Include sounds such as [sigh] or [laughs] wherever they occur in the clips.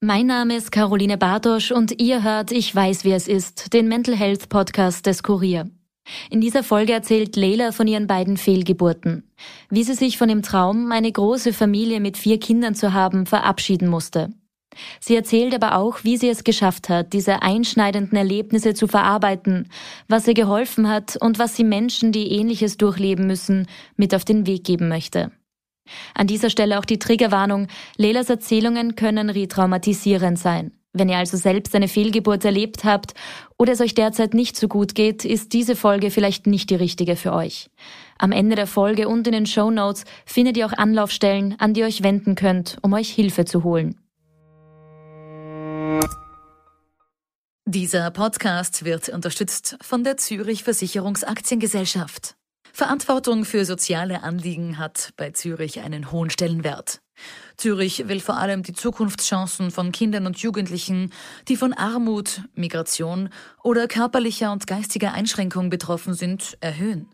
Mein Name ist Caroline Bartosch und ihr hört Ich weiß, wie es ist, den Mental Health Podcast des Kurier. In dieser Folge erzählt Leila von ihren beiden Fehlgeburten, wie sie sich von dem Traum, eine große Familie mit vier Kindern zu haben, verabschieden musste. Sie erzählt aber auch, wie sie es geschafft hat, diese einschneidenden Erlebnisse zu verarbeiten, was ihr geholfen hat und was sie Menschen, die ähnliches durchleben müssen, mit auf den Weg geben möchte. An dieser Stelle auch die Triggerwarnung, Lelas Erzählungen können retraumatisierend sein. Wenn ihr also selbst eine Fehlgeburt erlebt habt oder es euch derzeit nicht so gut geht, ist diese Folge vielleicht nicht die richtige für euch. Am Ende der Folge und in den Show Notes findet ihr auch Anlaufstellen, an die ihr euch wenden könnt, um euch Hilfe zu holen. Dieser Podcast wird unterstützt von der Zürich Versicherungsaktiengesellschaft. Verantwortung für soziale Anliegen hat bei Zürich einen hohen Stellenwert. Zürich will vor allem die Zukunftschancen von Kindern und Jugendlichen, die von Armut, Migration oder körperlicher und geistiger Einschränkung betroffen sind, erhöhen.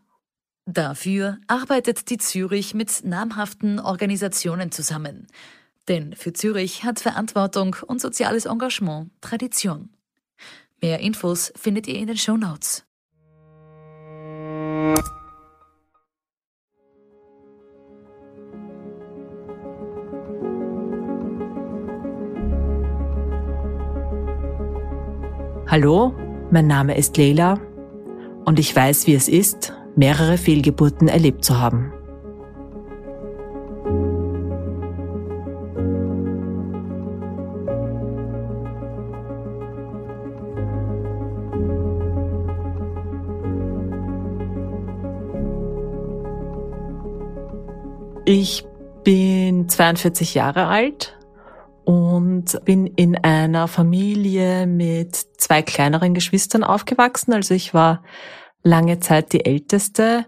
Dafür arbeitet die Zürich mit namhaften Organisationen zusammen. Denn für Zürich hat Verantwortung und soziales Engagement Tradition. Mehr Infos findet ihr in den Show Notes. Hallo, mein Name ist Leila und ich weiß, wie es ist, mehrere Fehlgeburten erlebt zu haben. Ich bin 42 Jahre alt und bin in einer Familie mit zwei kleineren Geschwistern aufgewachsen. Also ich war lange Zeit die Älteste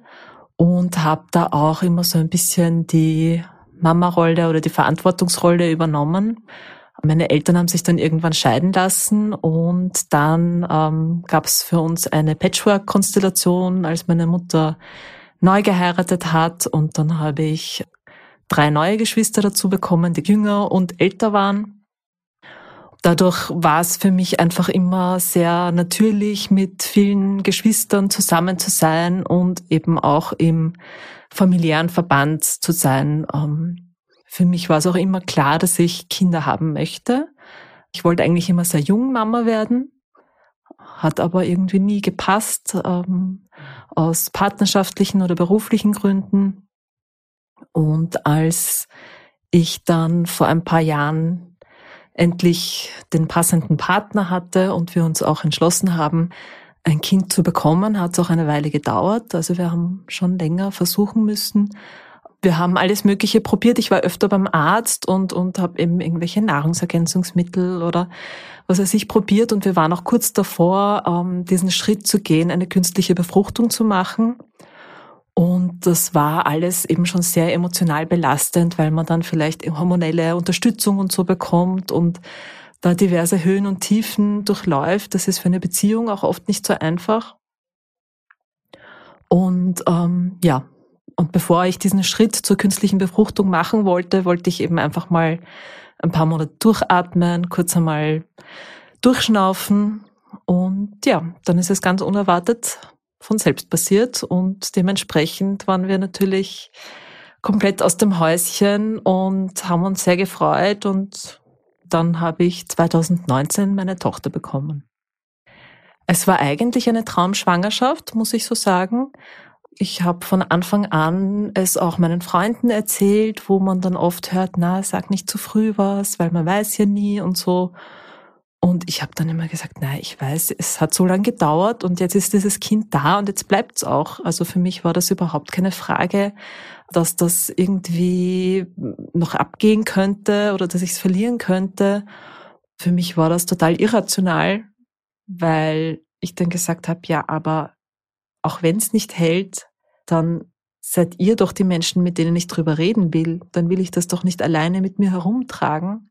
und habe da auch immer so ein bisschen die Mama-Rolle oder die Verantwortungsrolle übernommen. Meine Eltern haben sich dann irgendwann scheiden lassen und dann ähm, gab es für uns eine Patchwork-Konstellation, als meine Mutter neu geheiratet hat und dann habe ich drei neue Geschwister dazu bekommen, die jünger und älter waren. Dadurch war es für mich einfach immer sehr natürlich, mit vielen Geschwistern zusammen zu sein und eben auch im familiären Verband zu sein. Ähm, für mich war es auch immer klar, dass ich Kinder haben möchte. Ich wollte eigentlich immer sehr jung Mama werden, hat aber irgendwie nie gepasst, ähm, aus partnerschaftlichen oder beruflichen Gründen. Und als ich dann vor ein paar Jahren endlich den passenden Partner hatte und wir uns auch entschlossen haben, ein Kind zu bekommen, hat es auch eine Weile gedauert. Also wir haben schon länger versuchen müssen. Wir haben alles Mögliche probiert. Ich war öfter beim Arzt und, und habe eben irgendwelche Nahrungsergänzungsmittel oder was weiß ich probiert. Und wir waren auch kurz davor, ähm, diesen Schritt zu gehen, eine künstliche Befruchtung zu machen. Und das war alles eben schon sehr emotional belastend, weil man dann vielleicht hormonelle Unterstützung und so bekommt und da diverse Höhen und Tiefen durchläuft. Das ist für eine Beziehung auch oft nicht so einfach. Und ähm, ja, und bevor ich diesen Schritt zur künstlichen Befruchtung machen wollte, wollte ich eben einfach mal ein paar Monate durchatmen, kurz einmal durchschnaufen. Und ja, dann ist es ganz unerwartet von selbst passiert und dementsprechend waren wir natürlich komplett aus dem Häuschen und haben uns sehr gefreut und dann habe ich 2019 meine Tochter bekommen. Es war eigentlich eine Traumschwangerschaft, muss ich so sagen. Ich habe von Anfang an es auch meinen Freunden erzählt, wo man dann oft hört, na, sag nicht zu früh was, weil man weiß ja nie und so. Und ich habe dann immer gesagt, nein, ich weiß, es hat so lange gedauert und jetzt ist dieses Kind da und jetzt bleibt's auch. Also für mich war das überhaupt keine Frage, dass das irgendwie noch abgehen könnte oder dass ich es verlieren könnte. Für mich war das total irrational, weil ich dann gesagt habe, ja, aber auch wenn es nicht hält, dann seid ihr doch die Menschen, mit denen ich drüber reden will. Dann will ich das doch nicht alleine mit mir herumtragen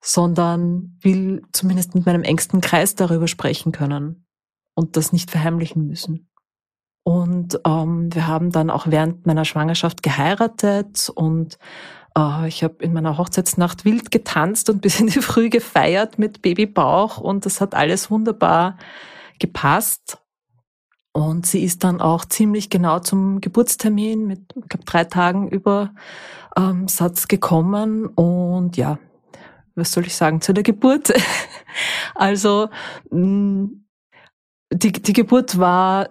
sondern will zumindest mit meinem engsten Kreis darüber sprechen können und das nicht verheimlichen müssen. Und ähm, wir haben dann auch während meiner Schwangerschaft geheiratet und Äh, ich habe in meiner Hochzeitsnacht wild getanzt und [laughs] bis in die Früh gefeiert mit Babybauch und das hat alles wunderbar gepasst. Und sie ist dann auch ziemlich genau zum Geburtstermin mit, ich glaube, drei Tagen über ähm, Satz gekommen. Und ja, was soll ich sagen zu der Geburt? [laughs] also mh, die, die Geburt war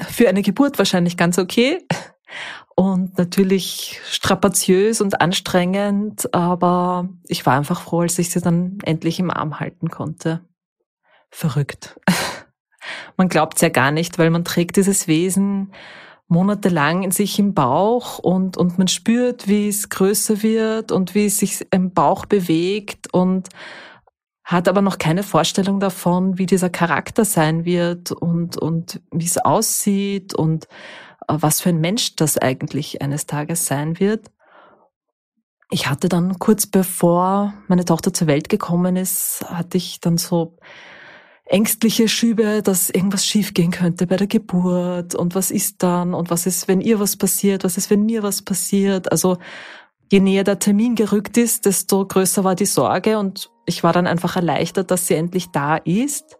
für eine Geburt wahrscheinlich ganz okay [laughs] und natürlich strapaziös und anstrengend, aber ich war einfach froh, als ich sie dann endlich im Arm halten konnte. Verrückt. [laughs] Man glaubt es ja gar nicht, weil man trägt dieses Wesen monatelang in sich im Bauch und, und man spürt, wie es größer wird und wie es sich im Bauch bewegt und hat aber noch keine Vorstellung davon, wie dieser Charakter sein wird und, und wie es aussieht und äh, was für ein Mensch das eigentlich eines Tages sein wird. Ich hatte dann kurz bevor meine Tochter zur Welt gekommen ist, hatte ich dann so ängstliche Schübe, dass irgendwas schiefgehen könnte bei der Geburt und was ist dann und was ist, wenn ihr was passiert, was ist, wenn mir was passiert. Also je näher der Termin gerückt ist, desto größer war die Sorge und ich war dann einfach erleichtert, dass sie endlich da ist.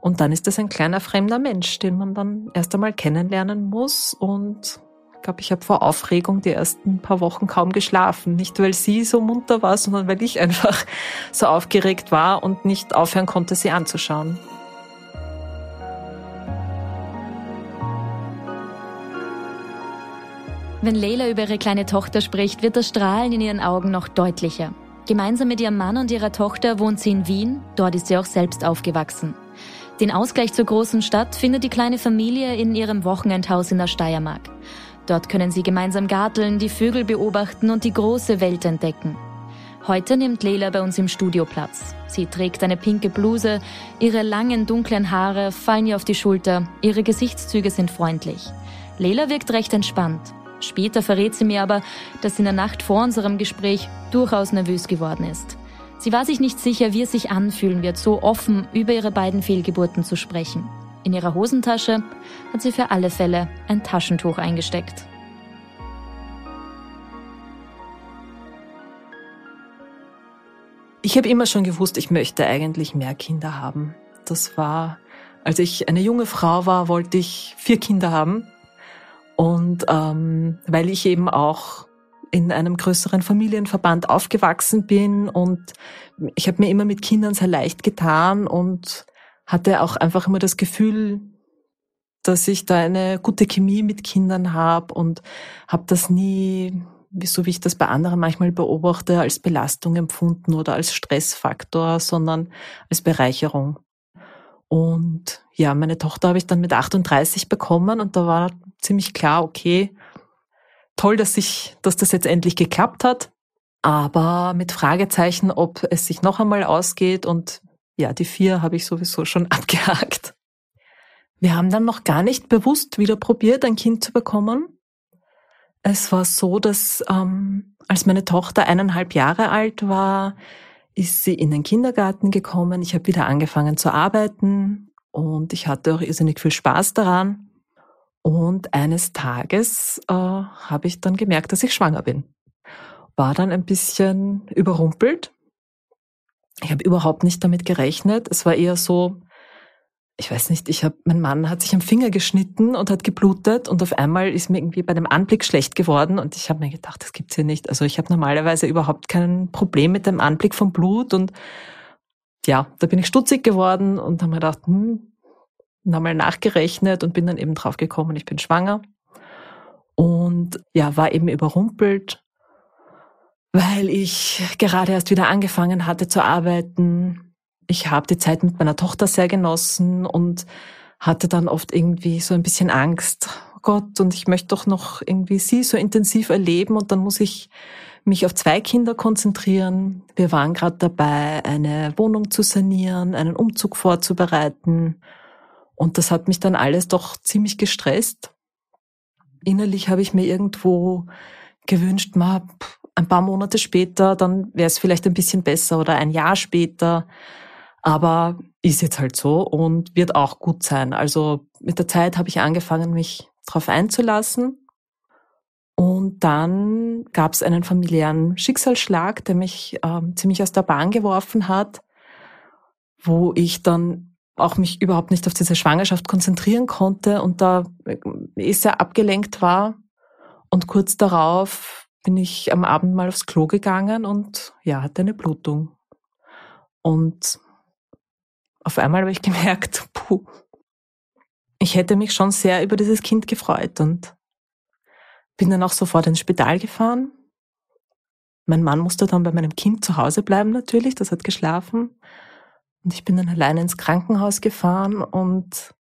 Und dann ist es ein kleiner fremder Mensch, den man dann erst einmal kennenlernen muss und glaube, ich habe vor Aufregung die ersten paar Wochen kaum geschlafen. Nicht, weil sie so munter war, sondern weil ich einfach [laughs] so aufgeregt war und nicht aufhören konnte, sie anzuschauen. Wenn Leila über ihre kleine Tochter spricht, wird das Strahlen in ihren Augen noch deutlicher. Gemeinsam mit ihrem Mann und ihrer Tochter wohnt sie in Wien, dort ist sie auch selbst aufgewachsen. Den Ausgleich zur großen Stadt findet die kleine Familie in ihrem Wochenendhaus in der Steiermark. Dort können sie gemeinsam garteln, die Vögel beobachten und die große Welt entdecken. Heute nimmt Leila bei uns im Studio Platz. Sie trägt eine pinke Bluse, ihre langen dunklen Haare fallen ihr auf die Schulter, ihre Gesichtszüge sind freundlich. Leila wirkt recht entspannt. Später verrät sie mir aber, dass sie in der Nacht vor unserem Gespräch durchaus nervös geworden ist. Sie war sich nicht sicher, wie es sich anfühlen wird, so offen über ihre beiden Fehlgeburten zu sprechen. In ihrer Hosentasche hat sie für alle Fälle ein Taschentuch eingesteckt. Ich habe immer schon gewusst, ich möchte eigentlich mehr Kinder haben. Das war, als ich eine junge Frau war, wollte ich vier Kinder haben. Und ähm, weil ich eben auch in einem größeren Familienverband aufgewachsen bin und ich habe mir immer mit Kindern sehr leicht getan und hatte auch einfach immer das Gefühl, dass ich da eine gute Chemie mit Kindern habe und habe das nie, so wie ich das bei anderen manchmal beobachte, als Belastung empfunden oder als Stressfaktor, sondern als Bereicherung. Und ja, meine Tochter habe ich dann mit 38 bekommen und da war ziemlich klar, okay, toll, dass ich, dass das jetzt endlich geklappt hat, aber mit Fragezeichen, ob es sich noch einmal ausgeht und ja, die vier habe ich sowieso schon [laughs] abgehakt. Wir haben dann noch gar nicht bewusst wieder probiert, ein Kind zu bekommen. Es war so, dass ähm, als meine Tochter eineinhalb Jahre alt war, ist sie in den Kindergarten gekommen. Ich habe wieder angefangen zu arbeiten und ich hatte auch irrsinnig viel Spaß daran. Und eines Tages äh, habe ich dann gemerkt, dass ich schwanger bin. War dann ein bisschen überrumpelt ich habe überhaupt nicht damit gerechnet. Es war eher so, ich weiß nicht, ich habe, mein Mann hat sich am Finger geschnitten und hat geblutet und auf einmal ist mir irgendwie bei dem Anblick schlecht geworden und ich habe mir gedacht, das gibt's hier nicht. Also ich habe normalerweise überhaupt kein Problem mit dem Anblick von Blut und ja, da bin ich stutzig geworden und habe mir gedacht, hm, nochmal nachgerechnet und bin dann eben drauf gekommen, ich bin schwanger. Und ja, war eben überrumpelt weil ich gerade erst wieder angefangen hatte zu arbeiten. Ich habe die Zeit mit meiner Tochter sehr genossen und hatte dann oft irgendwie so ein bisschen Angst. Oh Gott, und ich möchte doch noch irgendwie sie so intensiv erleben und dann muss ich mich auf zwei Kinder konzentrieren. Wir waren gerade dabei, eine Wohnung zu sanieren, einen Umzug vorzubereiten. Und das hat mich dann alles doch ziemlich gestresst. Innerlich habe ich mir irgendwo gewünscht, ma, ein paar Monate später, dann wäre es vielleicht ein bisschen besser oder ein Jahr später. Aber ist jetzt halt so und wird auch gut sein. Also mit der Zeit habe ich angefangen, mich darauf einzulassen. Und dann gab es einen familiären Schicksalsschlag, der mich ähm, ziemlich aus der Bahn geworfen hat, wo ich dann auch mich überhaupt nicht auf diese Schwangerschaft konzentrieren konnte und da eh sehr abgelenkt war. Und kurz darauf bin ich am Abend mal aufs Klo gegangen und ja, hatte eine Blutung. Und auf einmal habe ich [laughs] gemerkt, puh, ich hätte mich schon sehr über dieses Kind gefreut und bin dann auch sofort ins Spital gefahren. Mein Mann musste dann bei meinem Kind zu Hause bleiben natürlich, das hat geschlafen. Und ich bin dann alleine ins Krankenhaus gefahren und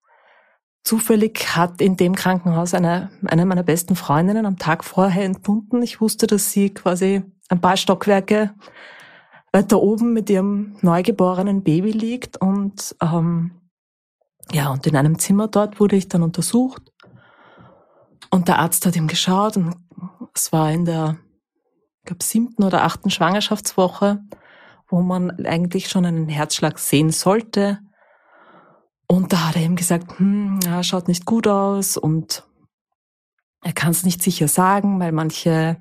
zufällig hat in dem Krankenhaus eine, eine meiner besten Freundinnen am Tag vorher entbunden. Ich wusste, dass sie quasi ein paar Stockwerke weiter oben mit ihrem neugeborenen Baby liegt und ähm, ja, und in einem Zimmer dort wurde ich dann untersucht und der Arzt hat ihm geschaut und es war in der, ich glaube, siebten oder achten Schwangerschaftswoche, wo man eigentlich schon einen Herzschlag sehen sollte. Und da hat er ihm gesagt, hm, ja, schaut nicht gut aus und er kann es nicht sicher sagen, weil manche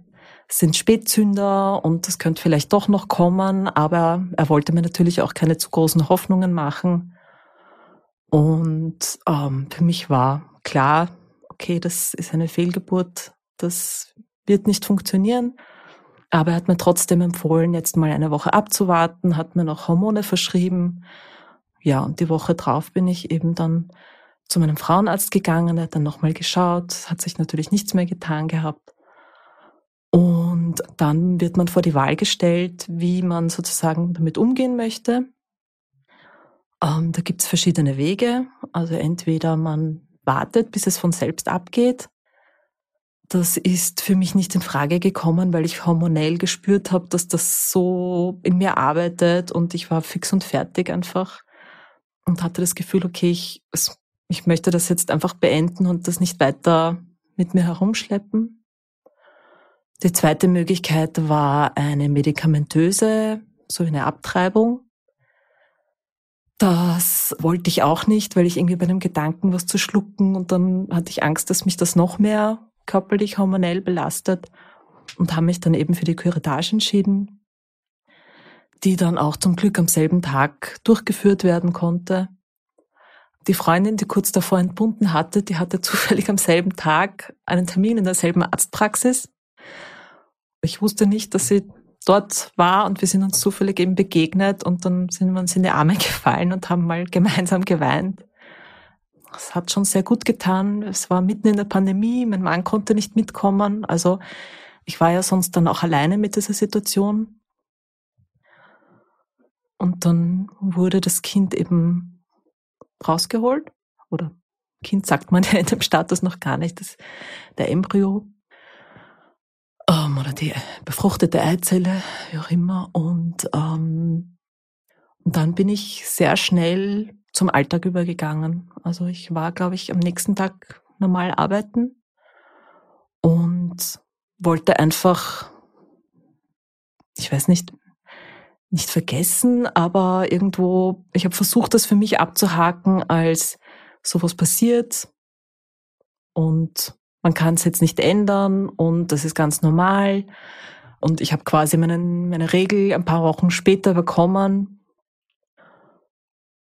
sind Spätzünder und das könnte vielleicht doch noch kommen, aber er wollte mir natürlich auch keine zu großen Hoffnungen machen. Und ähm, für mich war klar, okay, das ist eine Fehlgeburt, das wird nicht funktionieren. Aber er hat mir trotzdem empfohlen, jetzt mal eine Woche abzuwarten, hat mir noch Hormone verschrieben. Ja, und die Woche drauf bin ich eben dann zu meinem Frauenarzt gegangen, er hat dann nochmal geschaut, hat sich natürlich nichts mehr getan gehabt. Und dann wird man vor die Wahl gestellt, wie man sozusagen damit umgehen möchte. Ähm, da gibt's verschiedene Wege. Also entweder man wartet, bis es von selbst abgeht. Das ist für mich nicht in Frage gekommen, weil ich hormonell gespürt habe, dass das so in mir arbeitet und ich war fix und fertig einfach und hatte das Gefühl, okay, ich, ich möchte das jetzt einfach beenden und das nicht weiter mit mir herumschleppen. Die zweite Möglichkeit war eine medikamentöse, so eine Abtreibung. Das wollte ich auch nicht, weil ich irgendwie bei dem Gedanken, was zu schlucken und dann hatte ich Angst, dass mich das noch mehr körperlich hormonell belastet und habe mich dann eben für die Curettage entschieden, die dann auch zum Glück am selben Tag durchgeführt werden konnte. Die Freundin, die kurz davor entbunden hatte, die hatte [laughs] zufällig am selben Tag einen Termin in derselben Arztpraxis. Ich wusste nicht, dass sie dort war und wir sind uns zufällig eben begegnet und dann sind wir uns in die Arme [laughs] gefallen und haben mal gemeinsam geweint. Es hat schon sehr gut getan. Es war mitten in der Pandemie, mein Mann konnte nicht mitkommen. Also ich war ja sonst dann auch alleine mit dieser Situation. Und dann wurde das Kind eben rausgeholt. Oder Kind sagt man [laughs] ja in dem Status noch gar nicht. Das, der Embryo ähm, oder die befruchtete Eizelle, wie auch immer. Und, ähm, und dann bin ich sehr schnell zum Alltag übergegangen. Also ich war, glaube ich, am nächsten Tag normal arbeiten und wollte einfach, ich weiß nicht, nicht vergessen, aber irgendwo, ich habe versucht, das für mich abzuhaken, als sowas passiert und man kann es jetzt nicht ändern und das ist ganz normal. Und ich habe quasi meinen, meine Regel ein paar Wochen später bekommen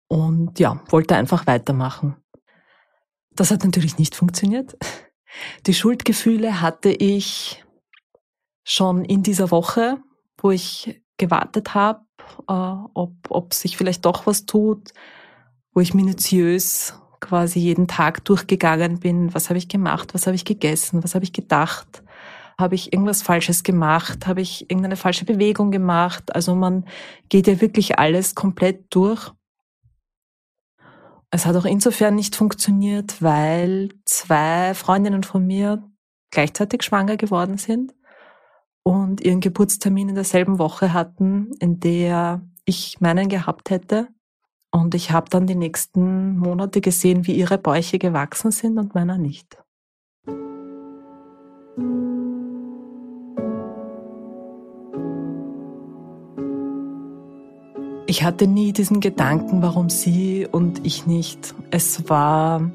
und ja, wollte einfach weitermachen. Das hat natürlich nicht funktioniert. Die Schuldgefühle hatte ich schon in dieser Woche, wo ich gewartet habe, äh, ob, ob sich vielleicht doch was tut, wo ich minutiös quasi jeden Tag durchgegangen bin, was habe ich gemacht, was habe ich gegessen, was habe ich gedacht, habe ich irgendwas Falsches gemacht, habe ich irgendeine falsche Bewegung gemacht. Also man geht ja wirklich alles komplett durch. Es hat auch insofern nicht funktioniert, weil zwei Freundinnen von mir gleichzeitig schwanger geworden sind und ihren Geburtstermin in derselben Woche hatten, in der ich meinen gehabt hätte. Und ich habe dann die nächsten Monate gesehen, wie ihre Bäuche gewachsen sind und meiner nicht. Ich hatte nie diesen Gedanken, warum sie und ich nicht. Es war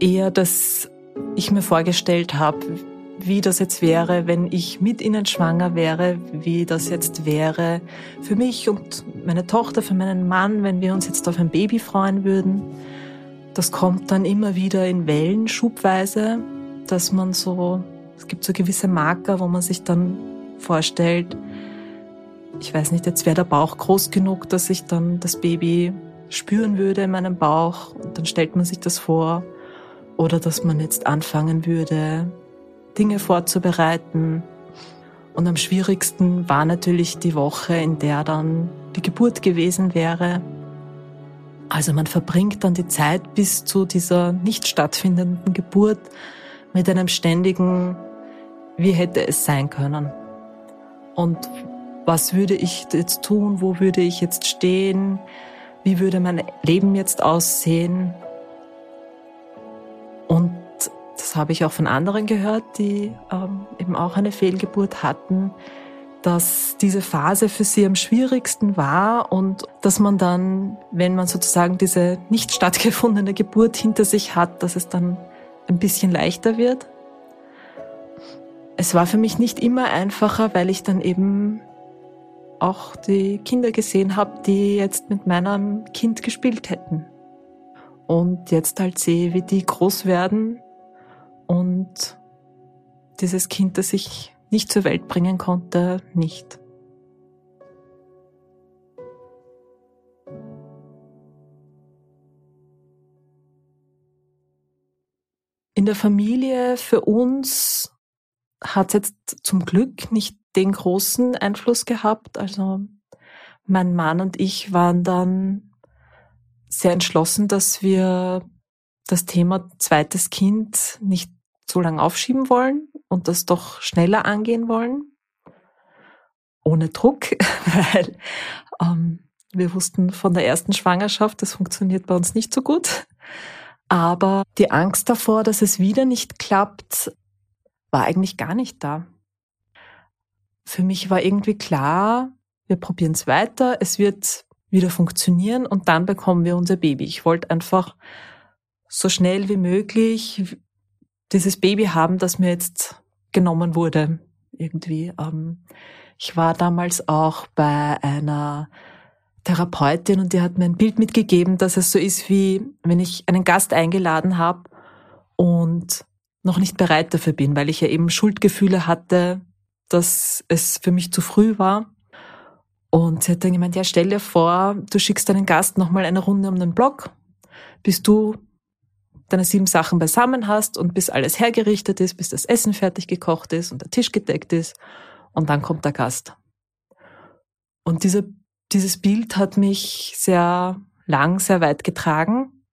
eher, dass ich mir vorgestellt habe, wie das jetzt wäre, wenn ich mit ihnen schwanger wäre, wie das jetzt wäre für mich und meine Tochter, für meinen Mann, wenn wir uns jetzt auf ein Baby freuen würden. Das kommt dann immer wieder in Wellen, schubweise, dass man so, es gibt so gewisse Marker, wo man sich dann vorstellt, ich weiß nicht, jetzt wäre der Bauch groß genug, dass ich dann das Baby spüren würde in meinem Bauch und dann stellt man sich das vor. Oder dass man jetzt anfangen würde, Dinge vorzubereiten. Und am schwierigsten war natürlich die Woche, in der dann die Geburt gewesen wäre. Also man verbringt dann die Zeit bis zu dieser nicht stattfindenden Geburt mit einem ständigen, wie hätte es sein können? Und was würde ich jetzt tun? Wo würde ich jetzt stehen? Wie würde mein Leben jetzt aussehen? Das habe ich auch von anderen gehört, die ähm, eben auch eine Fehlgeburt hatten, dass diese Phase für sie am schwierigsten war und dass man dann, wenn man sozusagen diese nicht stattgefundene Geburt hinter sich hat, dass es dann ein bisschen leichter wird. Es war für mich nicht immer einfacher, weil ich dann eben auch die Kinder gesehen habe, die jetzt mit meinem Kind gespielt hätten. Und jetzt halt sehe, wie die groß werden und dieses Kind, das ich nicht zur Welt bringen konnte, nicht. In der Familie für uns hat es jetzt zum Glück nicht den großen Einfluss gehabt. Also mein Mann und ich waren dann sehr entschlossen, dass wir das Thema zweites Kind nicht so lange aufschieben wollen und das doch schneller angehen wollen. Ohne Druck, [laughs] weil ähm, wir wussten von der ersten Schwangerschaft, das funktioniert bei uns nicht so gut. Aber die Angst davor, dass es wieder nicht klappt, war eigentlich gar nicht da. Für mich war irgendwie klar, wir probieren es weiter, es wird wieder funktionieren und dann bekommen wir unser Baby. Ich wollte einfach so schnell wie möglich dieses Baby haben, das mir jetzt genommen wurde. Irgendwie. Ähm, ich war damals auch bei einer Therapeutin und die hat mir ein Bild mitgegeben, dass es so ist wie, wenn ich einen Gast eingeladen habe und noch nicht bereit dafür bin, weil ich ja eben Schuldgefühle hatte, dass es für mich zu früh war. Und sie hat dann gemeint, ja, stell dir vor, du schickst deinen Gast nochmal eine Runde um den Block, bis du deine sieben Sachen beisammen hast und bis alles hergerichtet ist, bis das Essen fertig gekocht ist und der Tisch gedeckt ist und dann kommt der Gast. Und diese, dieses Bild hat mich sehr lang, sehr weit getragen,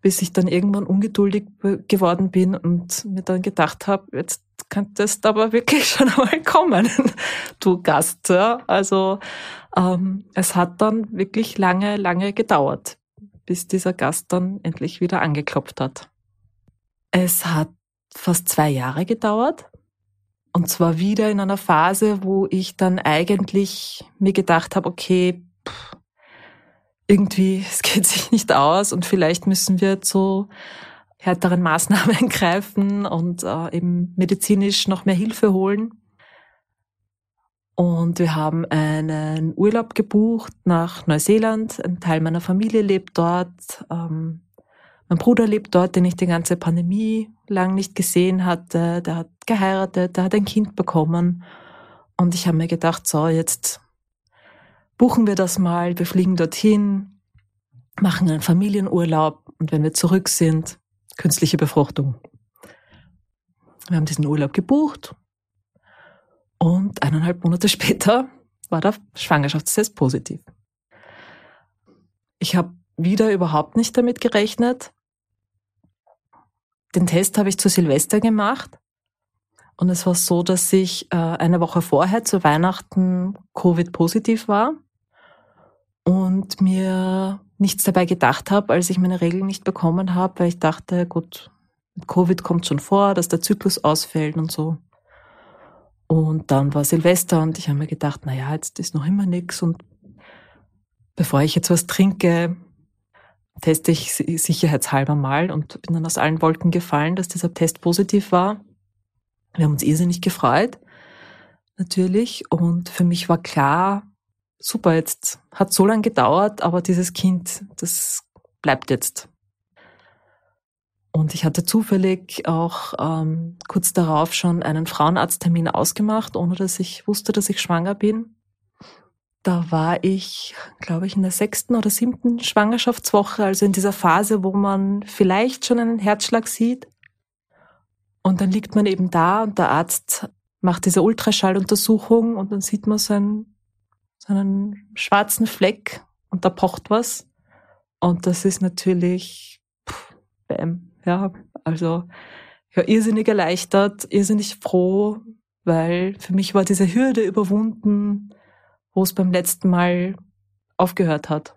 bis ich dann irgendwann ungeduldig geworden bin und mir dann gedacht habe, jetzt könntest aber wirklich [laughs] schon einmal kommen, [laughs] du Gast. Ja? Also ähm, es hat dann wirklich lange, lange gedauert, bis dieser Gast dann endlich wieder angeklopft hat. Es hat fast zwei Jahre gedauert. Und zwar wieder in einer Phase, wo ich dann eigentlich mir gedacht habe, okay, pff, irgendwie, [laughs] es geht sich nicht aus und vielleicht müssen wir zu härteren Maßnahmen [laughs] greifen und äh, eben medizinisch noch mehr Hilfe holen. Und wir haben einen Urlaub gebucht nach Neuseeland. Ein Teil meiner Familie lebt dort. Ähm, mein Bruder lebt dort, den ich die ganze Pandemie lang nicht gesehen hatte. Der hat geheiratet, der hat ein Kind bekommen. Und ich habe mir gedacht, so, jetzt buchen wir das mal, wir fliegen dorthin, machen einen Familienurlaub und wenn wir zurück sind, künstliche Befruchtung. Wir haben diesen Urlaub gebucht und eineinhalb Monate [laughs] später war der Schwangerschaftstest positiv. Ich habe wieder überhaupt nicht damit gerechnet. Den Test habe ich zu Silvester gemacht. Und es war so, dass ich äh, eine Woche vorher zu Weihnachten Covid-positiv war und mir nichts dabei gedacht habe, als ich meine Regeln nicht bekommen habe, weil ich dachte, gut, Covid kommt schon vor, dass der Zyklus ausfällt und so. Und dann war Silvester und ich habe mir gedacht, na ja, jetzt ist noch immer nichts und bevor ich jetzt was trinke, teste ich sicherheitshalber mal und bin dann aus allen Wolken gefallen, dass dieser Test positiv war. Wir haben uns irrsinnig gefreut, natürlich. Und für mich war klar, super, jetzt hat so lange gedauert, aber dieses Kind, das bleibt jetzt. Und ich hatte zufällig auch ähm, kurz darauf schon einen Frauenarzttermin ausgemacht, ohne dass ich wusste, dass ich schwanger bin. Da war ich, glaube ich, in der sechsten oder siebten Schwangerschaftswoche, also in dieser Phase, wo man vielleicht schon einen Herzschlag sieht. Und dann liegt man eben da und der Arzt macht diese Ultraschalluntersuchung und dann sieht man so einen, so einen schwarzen Fleck und da pocht was. Und das ist natürlich, pff, bam, ja, also war irrsinnig erleichtert, irrsinnig froh, weil für mich war diese Hürde überwunden, wo es beim letzten Mal aufgehört hat.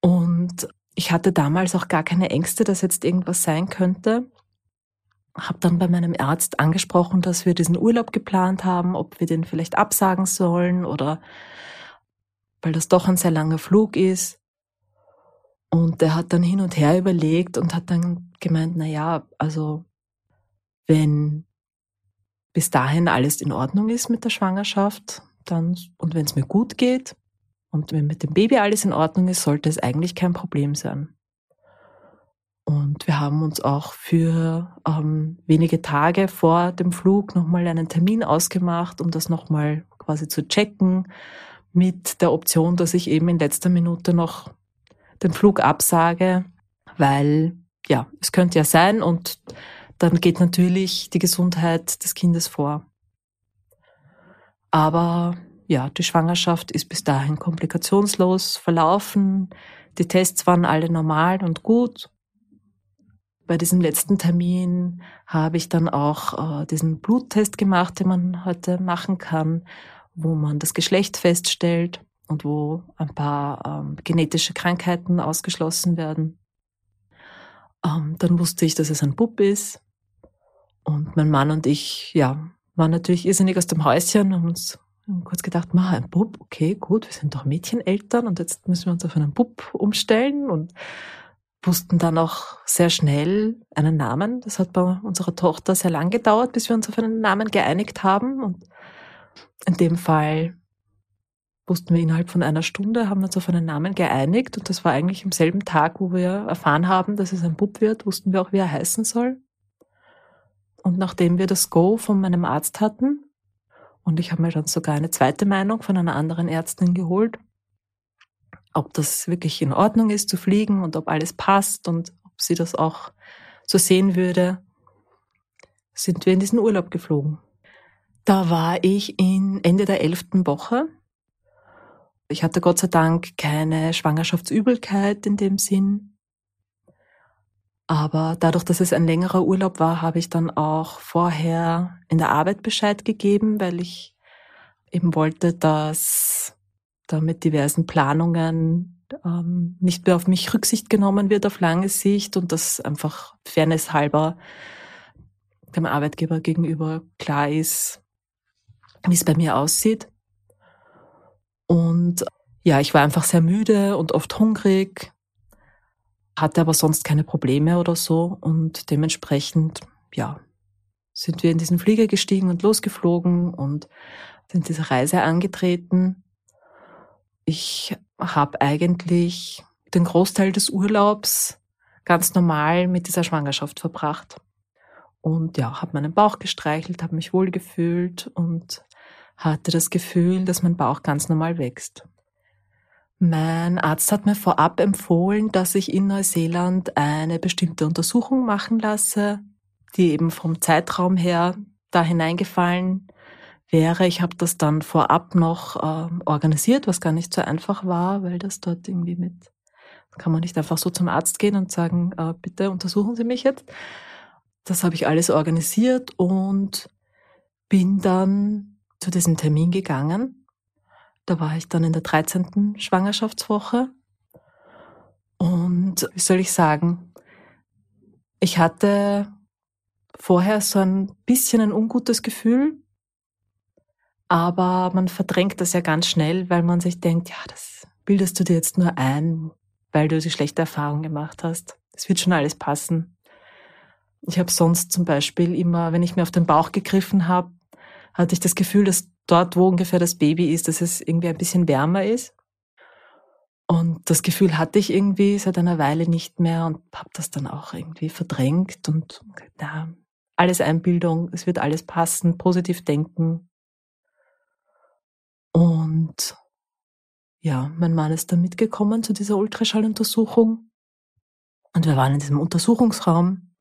Und ich hatte damals auch gar keine Ängste, dass jetzt irgendwas sein könnte. Hab dann bei meinem Arzt angesprochen, dass wir diesen Urlaub geplant haben, ob wir den vielleicht absagen sollen oder weil das doch ein sehr langer Flug ist. Und der hat dann hin und her überlegt und hat dann gemeint, na ja, also wenn bis dahin alles in Ordnung ist mit der Schwangerschaft, dann und wenn es mir gut geht und wenn mit dem Baby alles in Ordnung ist, sollte es eigentlich kein Problem sein. Und wir haben uns auch für ähm, wenige Tage vor dem Flug nochmal einen Termin ausgemacht, um das nochmal quasi zu checken, mit der Option, dass ich eben in letzter Minute noch den Flug absage, weil ja, es könnte ja sein und dann geht natürlich die Gesundheit des Kindes vor. Aber ja, die Schwangerschaft ist bis dahin komplikationslos verlaufen. Die Tests waren alle normal und gut. Bei diesem letzten Termin habe ich dann auch äh, diesen Bluttest gemacht, den man heute machen kann, wo man das Geschlecht feststellt und wo ein paar ähm, genetische Krankheiten ausgeschlossen werden. Ähm, dann wusste ich, dass es ein Bub ist. Und mein Mann und ich, ja, waren natürlich irrsinnig aus dem Häuschen und haben uns kurz gedacht, ma, ein Bub, okay, gut, wir sind doch Mädcheneltern und jetzt müssen wir uns auf einen Bub umstellen und wussten dann auch sehr schnell einen Namen. Das hat bei unserer Tochter sehr lang gedauert, bis wir uns auf einen Namen geeinigt haben. Und in dem Fall wussten wir innerhalb von einer Stunde, haben uns auf einen Namen geeinigt und das war eigentlich am selben Tag, wo wir erfahren haben, dass es ein Bub wird, wussten wir auch, wie er heißen soll. Und nachdem wir das Go von meinem Arzt hatten, und ich habe mir dann sogar eine zweite Meinung von einer anderen Ärztin geholt, ob das wirklich in Ordnung ist zu fliegen und ob alles passt und ob sie das auch so sehen würde, sind wir in diesen Urlaub geflogen. Da war ich in Ende der elften Woche ich hatte Gott sei Dank keine Schwangerschaftsübelkeit in dem Sinn. Aber dadurch, dass es ein längerer Urlaub war, habe ich dann auch vorher in der Arbeit Bescheid gegeben, weil ich eben wollte, dass da mit diversen Planungen ähm, nicht mehr auf mich Rücksicht genommen wird auf lange Sicht und dass einfach Fairness halber dem Arbeitgeber gegenüber klar ist, wie es bei mir aussieht. Und ja, ich war einfach sehr müde und oft hungrig, hatte aber sonst keine Probleme oder so. Und dementsprechend, ja, sind wir in diesen Flieger gestiegen und losgeflogen und sind diese Reise angetreten. Ich habe eigentlich den Großteil des Urlaubs ganz normal mit dieser Schwangerschaft verbracht. Und ja, habe meinen Bauch gestreichelt, habe mich wohl gefühlt und hatte das Gefühl, dass mein Bauch ganz normal wächst. Mein Arzt hat mir vorab empfohlen, dass ich in Neuseeland eine bestimmte Untersuchung machen lasse, die eben vom Zeitraum her da hineingefallen wäre. Ich habe das dann vorab noch äh, organisiert, was gar nicht so einfach war, weil das dort irgendwie mit, kann man nicht einfach so zum Arzt gehen und sagen, äh, bitte untersuchen Sie mich jetzt. Das habe ich alles organisiert und bin dann zu diesem Termin gegangen. Da war ich dann in der 13. Schwangerschaftswoche. Und wie soll ich sagen, ich hatte vorher so ein bisschen ein ungutes Gefühl, aber man verdrängt das ja ganz schnell, weil man sich denkt, ja, das bildest du dir jetzt nur ein, weil du die schlechte Erfahrung gemacht hast. Es wird schon alles passen. Ich habe sonst zum Beispiel immer, wenn ich mir auf den Bauch gegriffen habe, hatte ich das Gefühl, dass dort, wo ungefähr das Baby ist, dass es irgendwie ein bisschen wärmer ist. Und das Gefühl hatte ich irgendwie seit einer Weile nicht mehr und habe das dann auch irgendwie verdrängt und ja, alles Einbildung, es wird alles passen, positiv denken. Und ja, mein Mann ist dann mitgekommen zu dieser Ultraschalluntersuchung und wir waren in diesem Untersuchungsraum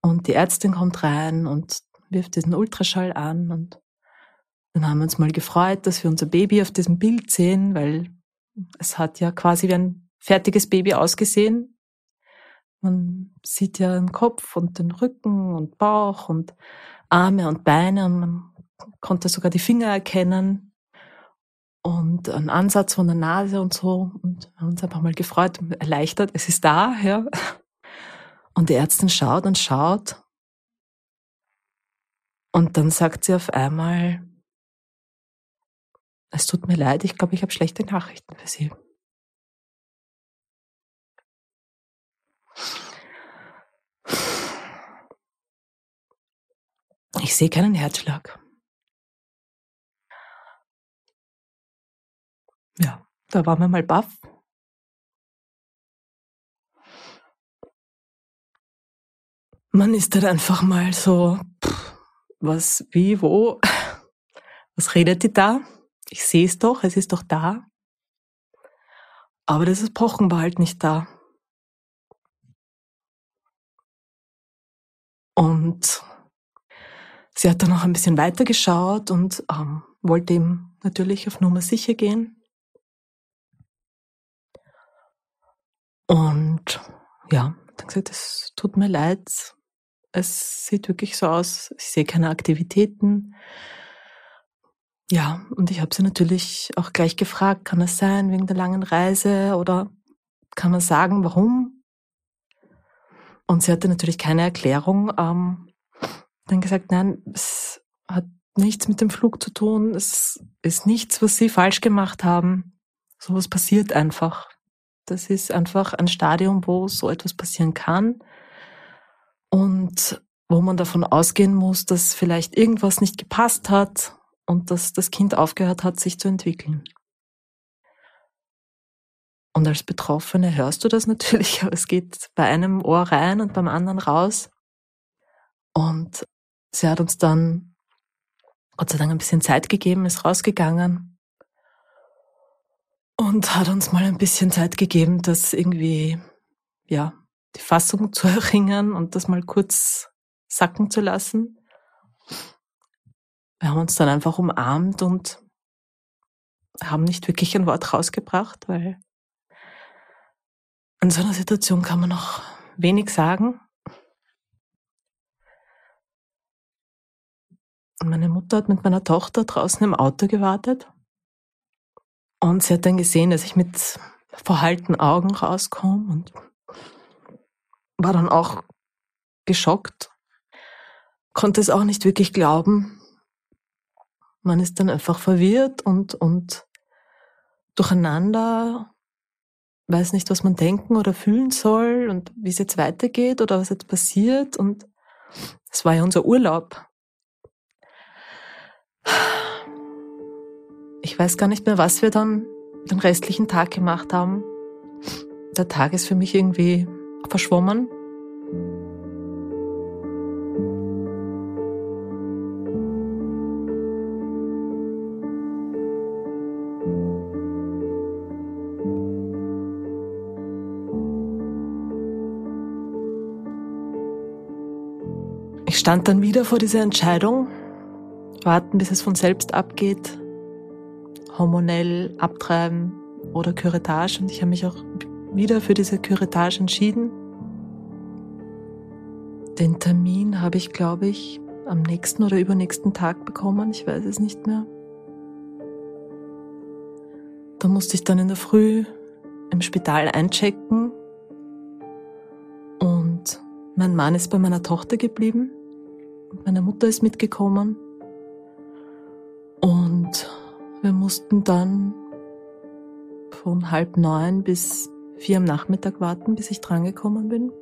und die Ärztin kommt rein und wirft diesen Ultraschall an und dann haben wir uns mal gefreut, dass wir unser Baby auf diesem Bild sehen, weil es hat ja quasi wie ein fertiges Baby ausgesehen. Man sieht ja den Kopf und den Rücken und Bauch und Arme und Beine und man konnte sogar die Finger erkennen und einen Ansatz von der Nase und so. Und wir haben uns einfach mal gefreut erleichtert. Es ist da, ja. Und die Ärztin schaut und schaut. Und dann sagt sie auf einmal, es tut mir leid, ich glaube, ich habe schlechte Nachrichten für Sie. Ich sehe keinen Herzschlag. Ja, da waren wir mal baff. Man ist dann einfach mal so, pff, was, wie, wo, was redet die da? Ich sehe es doch, es ist doch da. Aber das Pochen war halt nicht da. Und sie hat dann noch ein bisschen weiter geschaut und ähm, wollte ihm natürlich auf Nummer sicher gehen. Und ja, dann gesagt, es tut mir leid. Es sieht wirklich so aus, ich sehe keine Aktivitäten. Ja, und ich habe sie natürlich auch gleich gefragt, kann es sein wegen der langen Reise oder kann man sagen, warum? Und sie hatte natürlich keine Erklärung. Ähm, dann gesagt, nein, es hat nichts mit dem Flug zu tun. Es ist nichts, was sie falsch gemacht haben. Sowas passiert einfach. Das ist einfach ein Stadium, wo so etwas passieren kann und wo man davon ausgehen muss, dass vielleicht irgendwas nicht gepasst hat und dass das Kind aufgehört hat, sich zu entwickeln. Und als Betroffene hörst du das [laughs] natürlich, aber es geht bei einem Ohr rein und beim anderen raus. Und sie hat uns dann Gott sei Dank ein bisschen Zeit gegeben, ist rausgegangen und hat uns mal ein bisschen Zeit gegeben, das irgendwie, ja, die Fassung [laughs] zu erringen und das mal kurz sacken zu lassen wir haben uns dann einfach umarmt und haben nicht wirklich ein Wort rausgebracht, weil in so einer Situation kann man noch wenig sagen. Und meine Mutter hat mit meiner Tochter draußen im Auto gewartet. Und sie hat dann gesehen, dass ich mit verhaltenen Augen rauskomme und war dann auch geschockt, konnte es auch nicht wirklich glauben, man ist dann einfach verwirrt und, und durcheinander, weiß nicht, was man denken oder fühlen soll und wie es jetzt weitergeht oder was jetzt passiert. Und es war ja unser Urlaub. Ich weiß gar nicht mehr, was wir dann den restlichen Tag gemacht haben. Der Tag ist für mich irgendwie verschwommen. Stand dann wieder vor dieser Entscheidung, warten, bis es von selbst abgeht, hormonell abtreiben oder Curettage. Und ich habe mich auch wieder für diese Curettage entschieden. Den Termin habe ich, glaube ich, am nächsten oder übernächsten Tag bekommen. Ich weiß es nicht mehr. Da musste ich dann in der Früh im Spital einchecken und mein Mann ist bei meiner Tochter geblieben. Meine Mutter ist mitgekommen. Und wir mussten dann von halb neun bis vier am Nachmittag warten, bis ich drangekommen bin.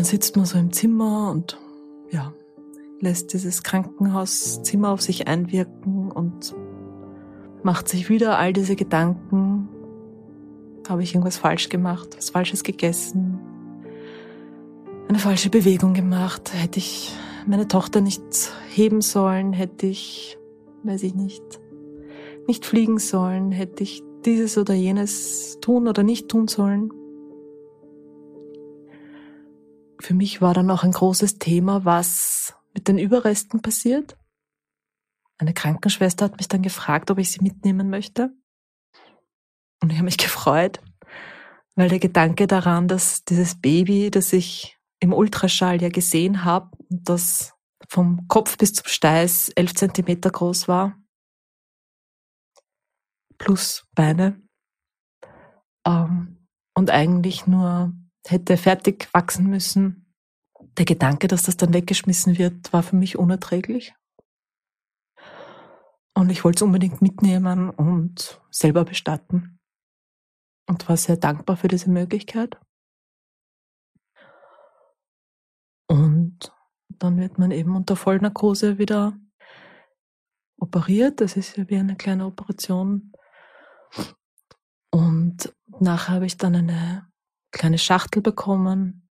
dann sitzt man so im Zimmer und ja, lässt dieses Krankenhauszimmer auf sich einwirken und macht sich wieder all diese Gedanken. Habe ich irgendwas falsch gemacht, was Falsches gegessen, eine falsche Bewegung gemacht? Hätte ich meine Tochter nicht heben sollen? Hätte ich, weiß ich nicht, nicht fliegen sollen? Hätte ich dieses oder jenes tun oder nicht tun sollen? Für mich war dann auch ein großes Thema, was mit den Überresten passiert. Eine Krankenschwester hat mich dann gefragt, ob ich sie mitnehmen möchte. Und ich habe mich gefreut, weil der Gedanke daran, dass dieses Baby, das ich im Ultraschall ja gesehen habe, das vom Kopf bis zum Steiß elf Zentimeter groß war, plus Beine, ähm, und eigentlich nur hätte fertig wachsen müssen. Der Gedanke, dass das dann weggeschmissen wird, war für mich unerträglich. Und ich wollte es unbedingt mitnehmen und selber bestatten. Und war sehr dankbar für diese Möglichkeit. Und dann wird man eben unter Vollnarkose wieder operiert. Das ist ja wie eine kleine Operation. Und nachher habe ich dann eine kleine Schachtel bekommen.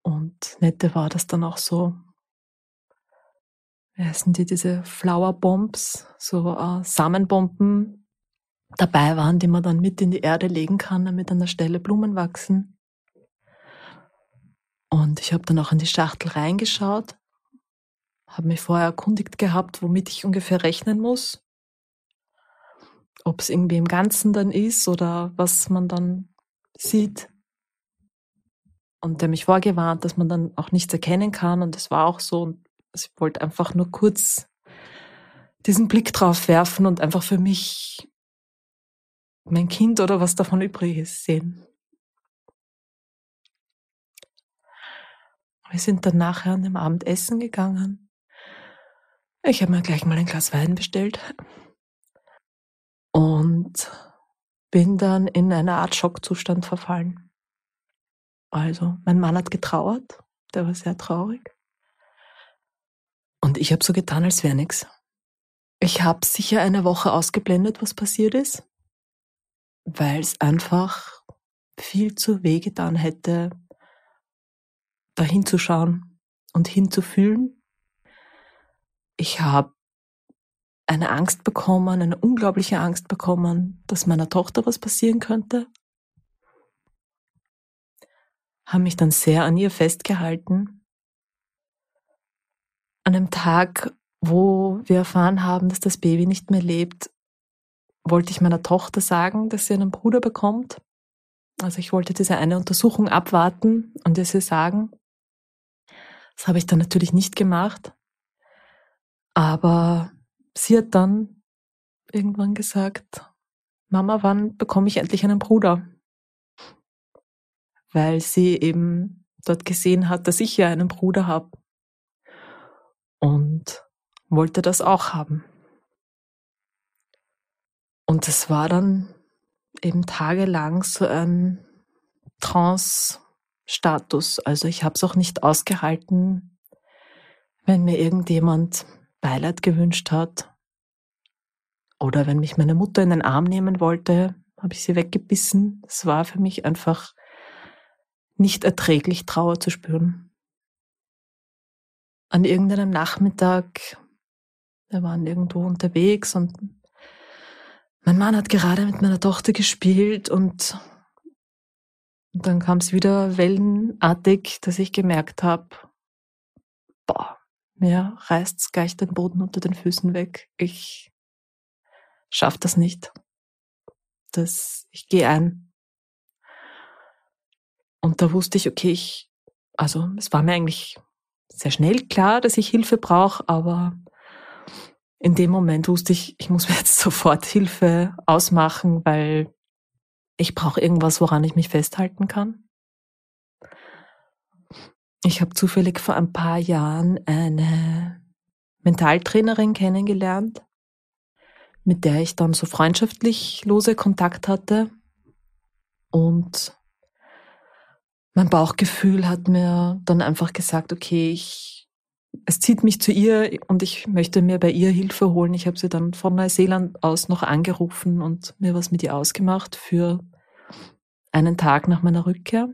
Und nette war das dann auch so, wie heißen die, diese Flower Bombs, so äh, Samenbomben dabei waren, die man dann mit in die Erde legen kann, damit an der Stelle Blumen wachsen. Und ich habe dann auch in die Schachtel reingeschaut, habe mich vorher erkundigt gehabt, womit ich ungefähr rechnen muss. Ob es irgendwie im Ganzen dann ist oder was man dann sieht. Und der mich vorgewarnt, dass man dann auch nichts erkennen kann. Und es war auch so. Und ich wollte einfach nur kurz diesen Blick drauf werfen und einfach für mich mein Kind oder was davon übrig ist sehen. Wir sind dann nachher an dem Abendessen gegangen. Ich habe mir gleich mal ein Glas Wein bestellt und bin dann in eine Art Schockzustand verfallen. Also, mein Mann hat getrauert, der war sehr traurig. Und ich habe so getan, als wäre nichts. Ich habe sicher eine Woche ausgeblendet, was passiert ist, weil es einfach viel zu weh getan hätte, da hinzuschauen und hinzufühlen. Ich habe eine Angst bekommen, eine unglaubliche Angst bekommen, dass meiner Tochter was passieren könnte. Habe mich dann sehr an ihr festgehalten. An dem Tag, wo wir erfahren haben, dass das Baby nicht mehr lebt, wollte ich meiner Tochter sagen, dass sie einen Bruder bekommt. Also ich wollte diese eine Untersuchung abwarten und ihr sie sagen. Das habe ich dann natürlich nicht gemacht. Aber sie hat dann irgendwann gesagt, Mama, wann bekomme ich endlich einen Bruder? Weil sie eben dort gesehen hat, dass ich ja einen Bruder habe und wollte das auch haben. Und es war dann eben tagelang so ein Trance-Status. Also ich habe es auch nicht ausgehalten, wenn mir irgendjemand Beileid gewünscht hat. Oder wenn mich meine Mutter in den Arm nehmen wollte, habe ich sie weggebissen. Es war für mich einfach nicht erträglich, Trauer zu spüren. An irgendeinem Nachmittag, wir waren irgendwo unterwegs und mein Mann hat gerade mit meiner Tochter gespielt und, und dann kam es wieder wellenartig, dass ich gemerkt habe, boah, mir reißt gleich den Boden unter den Füßen weg. Ich schaff das nicht. Das, ich gehe ein. Und da wusste ich, okay, ich, also es war mir eigentlich sehr schnell klar, dass ich Hilfe brauche, aber in dem Moment wusste ich, ich muss mir jetzt [laughs] sofort Hilfe ausmachen, weil ich brauche irgendwas, woran ich mich festhalten kann. Ich habe zufällig vor ein paar Jahren eine Mentaltrainerin kennengelernt, mit der ich dann so freundschaftlich lose Kontakt hatte. Und mein Bauchgefühl hat mir dann einfach gesagt, okay, ich, es zieht mich zu ihr und ich möchte mir bei ihr Hilfe holen. Ich habe sie dann von Neuseeland aus noch angerufen und mir was mit ihr ausgemacht für einen Tag nach meiner Rückkehr.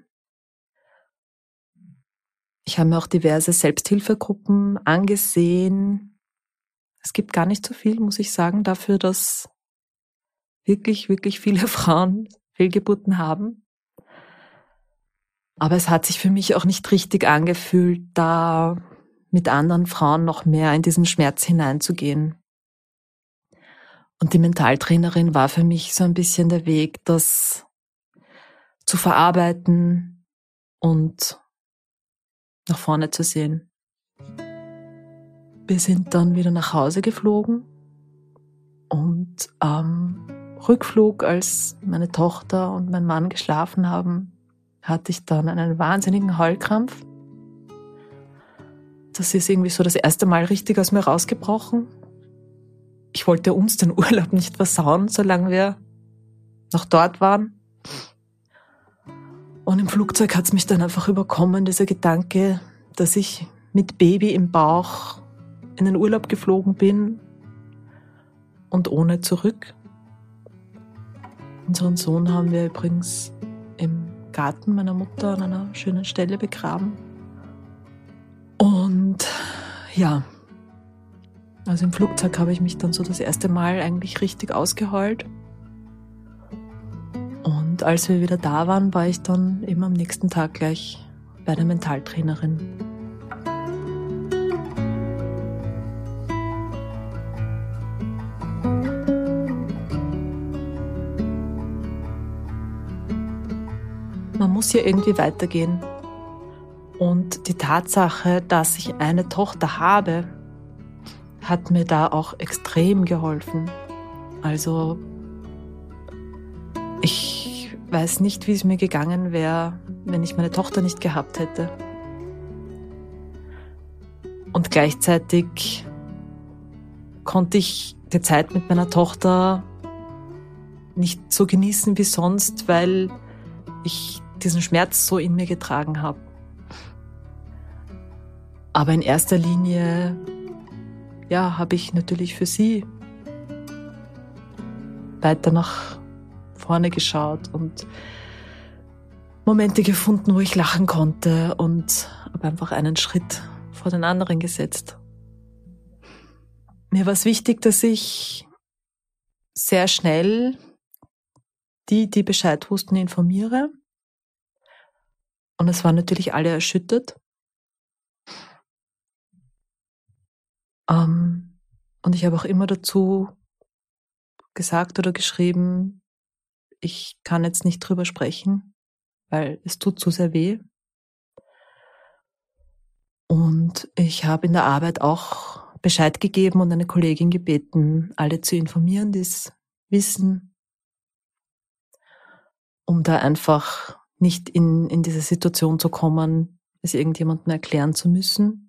Ich habe mir auch diverse Selbsthilfegruppen angesehen. Es gibt gar nicht so viel, muss ich sagen, dafür, dass wirklich, wirklich viele [laughs] Frauen Fehlgeburten haben. Aber es hat sich für mich auch nicht richtig angefühlt, da mit anderen Frauen noch mehr in diesen Schmerz hineinzugehen. Und die Mentaltrainerin war für mich so ein bisschen der Weg, das zu verarbeiten und nach vorne zu sehen. Wir sind dann wieder nach Hause geflogen und am Rückflug, als meine Tochter und mein Mann geschlafen haben, hatte ich dann einen wahnsinnigen Heulkrampf. Das ist irgendwie so das erste Mal richtig aus mir rausgebrochen. Ich wollte uns den Urlaub nicht versauen, solange wir noch dort waren. Und im Flugzeug hat es mich dann einfach überkommen, dieser Gedanke, dass ich mit Baby im Bauch in den Urlaub geflogen bin und ohne zurück. Unseren Sohn haben wir übrigens im Garten meiner Mutter an einer schönen Stelle begraben. Und ja, also im Flugzeug habe ich mich dann so das erste Mal eigentlich richtig ausgeheult. Und als wir wieder da waren, war ich dann eben am nächsten Tag gleich bei der Mentaltrainerin. Man muss ja irgendwie weitergehen. Und die Tatsache, dass ich eine Tochter habe, hat mir da auch extrem geholfen. Also ich weiß nicht, wie es mir gegangen wäre, wenn ich meine Tochter nicht gehabt hätte. Und gleichzeitig konnte ich die Zeit mit meiner Tochter nicht so genießen wie sonst, weil ich diesen Schmerz so in mir getragen habe. Aber in erster Linie, ja, habe ich natürlich für sie weiter nach vorne geschaut und Momente gefunden, wo ich lachen konnte und habe einfach einen Schritt vor den anderen gesetzt. Mir war es wichtig, dass ich sehr schnell die, die Bescheid wussten, informiere und es waren natürlich alle erschüttert. Ähm, und ich habe auch immer dazu gesagt oder geschrieben, ich kann jetzt nicht drüber sprechen, weil es tut zu sehr weh. Und ich habe in der Arbeit auch Bescheid gegeben und eine Kollegin gebeten, alle zu informieren, die es wissen, um da einfach nicht in, in diese Situation zu kommen, es irgendjemandem erklären zu müssen.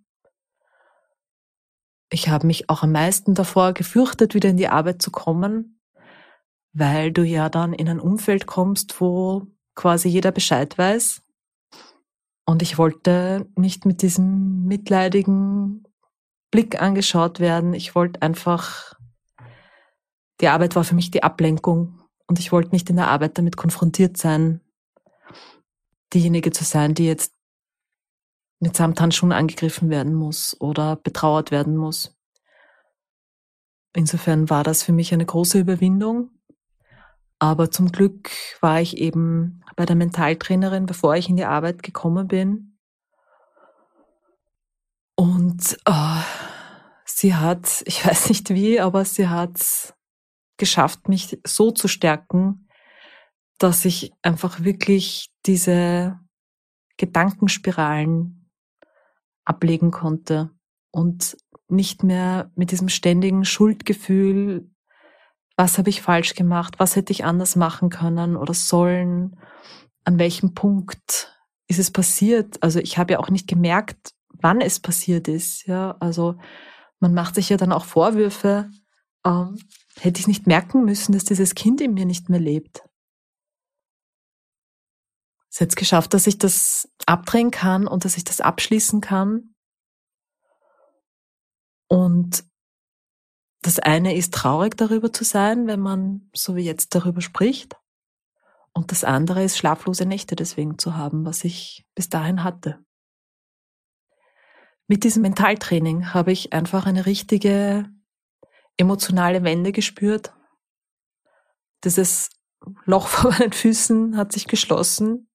Ich habe mich auch am meisten davor gefürchtet, wieder in die Arbeit zu kommen, weil du ja dann in ein Umfeld kommst, wo quasi jeder Bescheid weiß. Und ich wollte nicht mit diesem mitleidigen Blick angeschaut werden. Ich wollte einfach, die Arbeit war für mich die Ablenkung und ich wollte nicht in der Arbeit damit konfrontiert sein, diejenige zu sein, die jetzt mit Samthandschuhen angegriffen werden muss oder betrauert werden muss. Insofern war das für mich eine große Überwindung. Aber zum Glück war ich eben bei der Mentaltrainerin, bevor ich in die Arbeit gekommen bin. Und oh, sie hat, [laughs] ich weiß nicht wie, aber sie hat geschafft, mich so zu stärken, dass ich einfach wirklich diese Gedankenspiralen ablegen konnte und nicht mehr mit diesem ständigen Schuldgefühl, was habe ich falsch gemacht, was hätte ich anders machen können oder sollen, an welchem Punkt ist es passiert. Also ich habe ja auch nicht gemerkt, wann es passiert ist. Ja, also man macht sich ja dann auch Vorwürfe. Ähm, hätte ich nicht merken müssen, dass dieses Kind in mir nicht mehr lebt. Ist jetzt geschafft, dass ich das abdrehen kann und dass ich das abschließen kann. Und das eine ist traurig darüber zu sein, wenn man so wie jetzt darüber spricht. Und das andere ist schlaflose Nächte deswegen zu haben, was ich bis dahin hatte. Mit diesem Mentaltraining habe ich einfach eine richtige emotionale Wende gespürt. Dieses Loch [laughs] vor meinen Füßen hat sich geschlossen.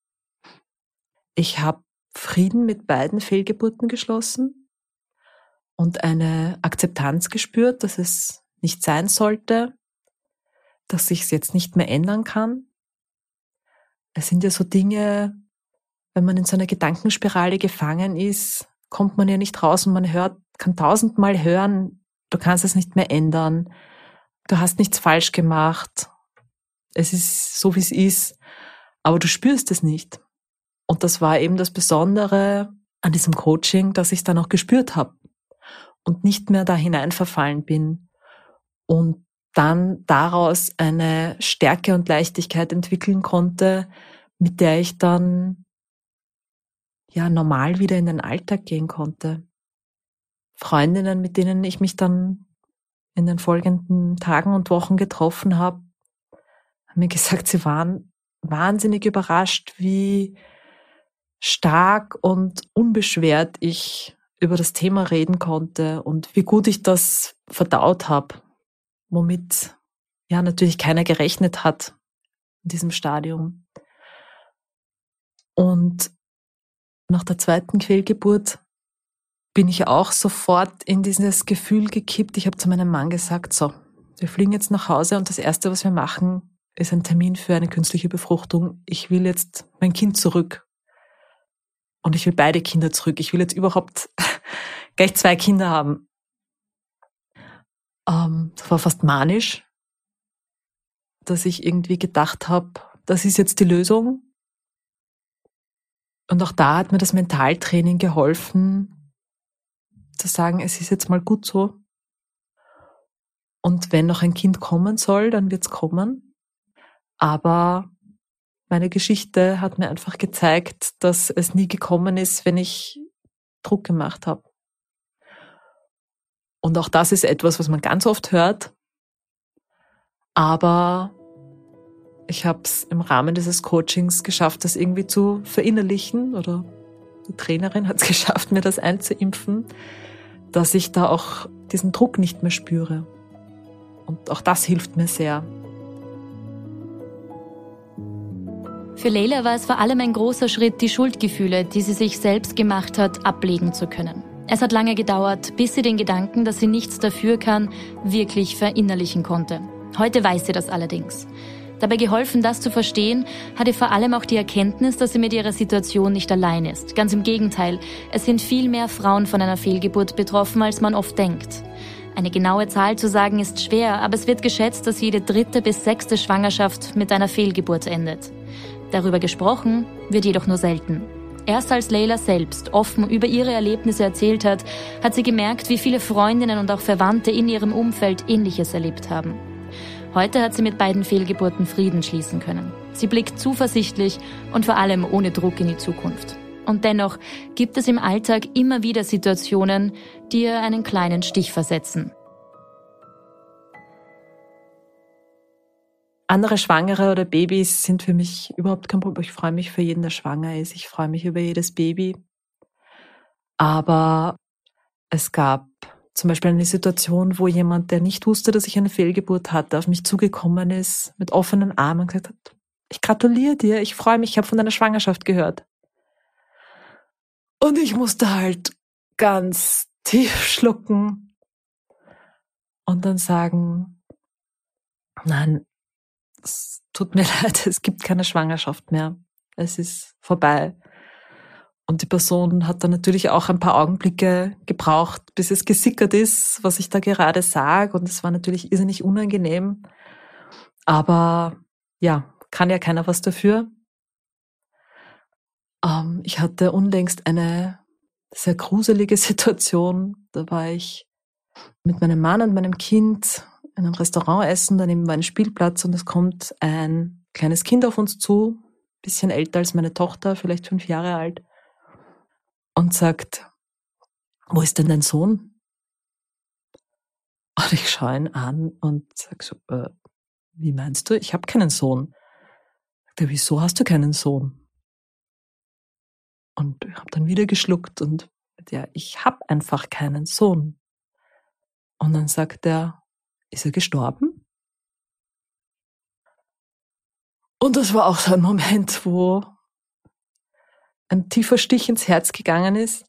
Ich habe Frieden mit beiden Fehlgeburten geschlossen und eine Akzeptanz gespürt, dass es nicht sein sollte, dass ich es jetzt nicht mehr ändern kann. Es sind ja so Dinge, wenn man in so einer Gedankenspirale gefangen ist, kommt man ja nicht raus und man hört, kann tausendmal hören, du kannst es nicht mehr ändern, du hast nichts falsch gemacht, es ist so, wie es ist, aber du spürst es nicht. Und das war eben das Besondere an diesem Coaching, dass ich es dann auch gespürt habe und nicht mehr da hineinverfallen bin und dann daraus eine Stärke und Leichtigkeit entwickeln konnte, mit der ich dann ja normal wieder in den Alltag gehen konnte. Freundinnen, mit denen ich mich dann in den folgenden Tagen und Wochen getroffen habe, haben mir gesagt, sie waren wahnsinnig überrascht, wie stark und unbeschwert ich über das Thema reden konnte und wie gut ich das verdaut habe, womit ja natürlich keiner gerechnet hat in diesem Stadium. Und nach der zweiten Quälgeburt bin ich auch sofort in dieses Gefühl gekippt. Ich habe zu meinem Mann gesagt, so, wir fliegen jetzt nach Hause und das Erste, was wir machen, ist ein Termin für eine künstliche Befruchtung. Ich will jetzt mein Kind zurück. Und ich will beide Kinder zurück. Ich will jetzt überhaupt [laughs] gleich zwei Kinder haben. Ähm, das war fast manisch, dass ich irgendwie gedacht habe, das ist jetzt die Lösung. Und auch da hat mir das Mentaltraining geholfen, zu sagen, es ist jetzt mal gut so. Und wenn noch ein Kind kommen soll, dann wird's kommen. Aber meine Geschichte hat mir einfach gezeigt, dass es nie gekommen ist, wenn ich Druck gemacht habe. Und auch das ist etwas, was man ganz oft hört. Aber ich habe es im Rahmen dieses Coachings geschafft, das irgendwie zu verinnerlichen oder die Trainerin hat es [laughs] geschafft, mir das einzuimpfen, dass ich da auch diesen Druck nicht mehr spüre. Und auch das hilft mir sehr. Für Leila war es vor allem ein großer Schritt, die Schuldgefühle, die sie sich selbst gemacht hat, ablegen zu können. Es hat lange gedauert, bis sie den Gedanken, dass sie nichts dafür kann, wirklich verinnerlichen konnte. Heute weiß sie das allerdings. Dabei geholfen, das zu verstehen, hat ihr vor allem auch die Erkenntnis, dass sie mit ihrer Situation nicht allein ist. Ganz im Gegenteil, es sind viel mehr Frauen von einer Fehlgeburt betroffen, als man oft denkt. Eine genaue Zahl zu sagen ist schwer, aber es wird geschätzt, dass jede dritte bis sechste Schwangerschaft mit einer Fehlgeburt endet. Darüber gesprochen wird jedoch nur selten. Erst als Leila selbst offen über ihre Erlebnisse erzählt hat, hat sie gemerkt, wie viele Freundinnen und auch Verwandte in ihrem Umfeld Ähnliches erlebt haben. Heute hat sie mit beiden Fehlgeburten Frieden schließen können. Sie blickt zuversichtlich und vor allem ohne Druck in die Zukunft. Und dennoch gibt es im Alltag immer wieder Situationen, die ihr einen kleinen Stich versetzen. Andere Schwangere oder Babys sind für mich überhaupt kein Problem. Ich freue mich für jeden, der schwanger ist. Ich freue mich über jedes Baby. Aber es gab zum Beispiel eine Situation, wo jemand, der nicht wusste, dass ich eine Fehlgeburt hatte, auf mich zugekommen ist, mit offenen Armen gesagt hat, ich gratuliere dir, ich freue mich, ich habe von deiner Schwangerschaft gehört. Und ich musste halt ganz [laughs] tief schlucken und dann sagen, nein, es tut mir [laughs] leid, es gibt keine Schwangerschaft mehr. Es ist vorbei. Und die Person hat dann natürlich auch ein paar Augenblicke gebraucht, bis es gesickert ist, was ich da gerade sage. Und es war natürlich irrsinnig unangenehm. Aber ja, kann ja keiner was dafür. Ähm, ich hatte unlängst eine sehr gruselige [laughs] Situation. Da war ich mit meinem Mann und meinem Kind in einem Restaurant essen, daneben war ein Spielplatz und es kommt ein kleines Kind auf uns zu, bisschen älter als meine Tochter, vielleicht fünf Jahre alt, und sagt, wo ist denn dein Sohn? Und ich schaue ihn an und sag so, äh, wie meinst du? Ich habe keinen Sohn. Sagt er, wieso hast du keinen Sohn? Und ich habe dann wieder geschluckt und ja, ich habe einfach keinen Sohn. Und dann sagt er, ist er gestorben? Und das war auch so ein Moment, wo ein tiefer Stich ins Herz gegangen ist.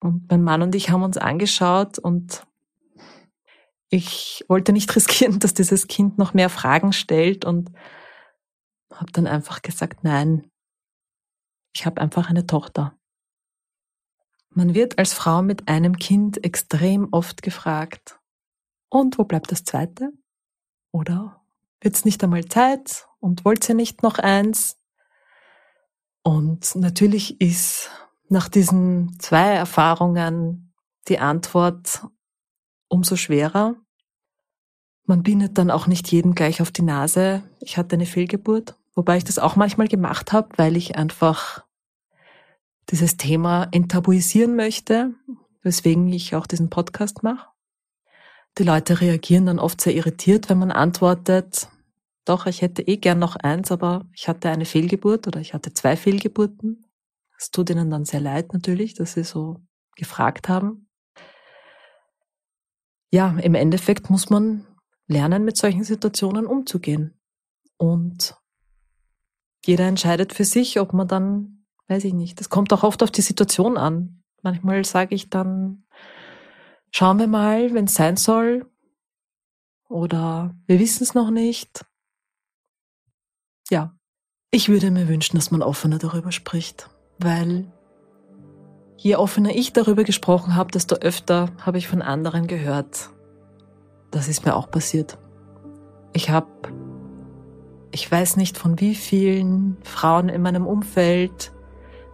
Und mein Mann und ich haben uns angeschaut und ich wollte nicht [laughs] riskieren, dass dieses Kind noch mehr Fragen stellt und habe dann einfach gesagt, nein, ich habe einfach eine Tochter. Man wird als Frau mit einem Kind extrem oft gefragt, und wo bleibt das zweite? Oder wird's nicht einmal Zeit und wollt ihr nicht noch eins? Und natürlich ist nach diesen zwei Erfahrungen die Antwort umso schwerer. Man bindet dann auch nicht jeden gleich auf die Nase. Ich hatte eine Fehlgeburt, wobei ich das auch manchmal gemacht habe, weil ich einfach dieses Thema enttabuisieren möchte, weswegen ich auch diesen Podcast mache. Die Leute reagieren dann oft sehr irritiert, wenn man antwortet, doch, ich hätte eh gern noch eins, aber ich hatte eine Fehlgeburt oder ich hatte zwei Fehlgeburten. Es tut ihnen dann sehr leid natürlich, dass sie so gefragt haben. Ja, im Endeffekt muss man lernen, mit solchen Situationen umzugehen. Und jeder entscheidet für sich, ob man dann, weiß ich nicht, das kommt auch oft auf die Situation an. Manchmal sage ich dann, schauen wir mal, wenn es sein soll. Oder wir wissen es noch nicht ja, ich würde mir wünschen, dass man offener darüber spricht, weil je offener ich darüber gesprochen habe, desto öfter habe ich von anderen gehört. Das ist mir auch passiert. Ich habe, ich weiß nicht von wie vielen Frauen in meinem Umfeld,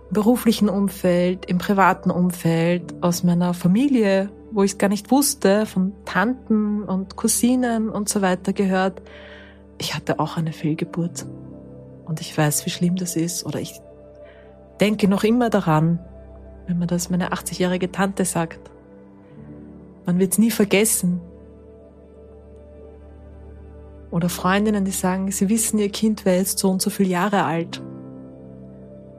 im beruflichen Umfeld, im privaten Umfeld, aus meiner Familie, wo ich es gar nicht wusste, von Tanten und Cousinen und so weiter gehört, ich hatte auch eine Fehlgeburt. Und ich weiß, wie schlimm das ist. Oder ich denke noch immer daran, wenn man das meine 80-jährige Tante sagt. Man wird es nie vergessen. Oder Freundinnen, die sagen, sie wissen, ihr Kind wäre jetzt so und so viele Jahre alt.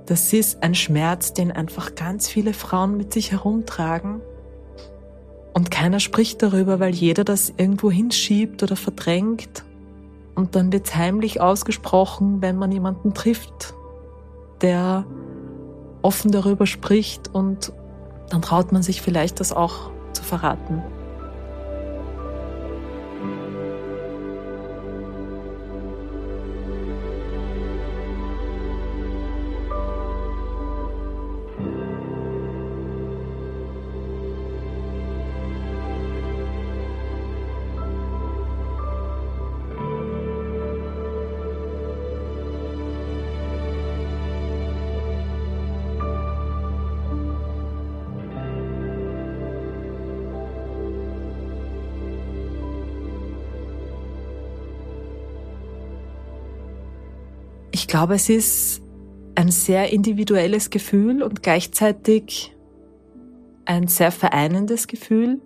Das ist ein Schmerz, den einfach ganz viele Frauen mit sich herumtragen. Und keiner spricht darüber, weil jeder das irgendwo hinschiebt oder verdrängt und dann wird heimlich ausgesprochen, wenn man jemanden trifft, der offen darüber spricht und dann traut man sich vielleicht das auch zu verraten. Ich glaube, es ist ein sehr individuelles Gefühl und gleichzeitig ein sehr vereinendes Gefühl,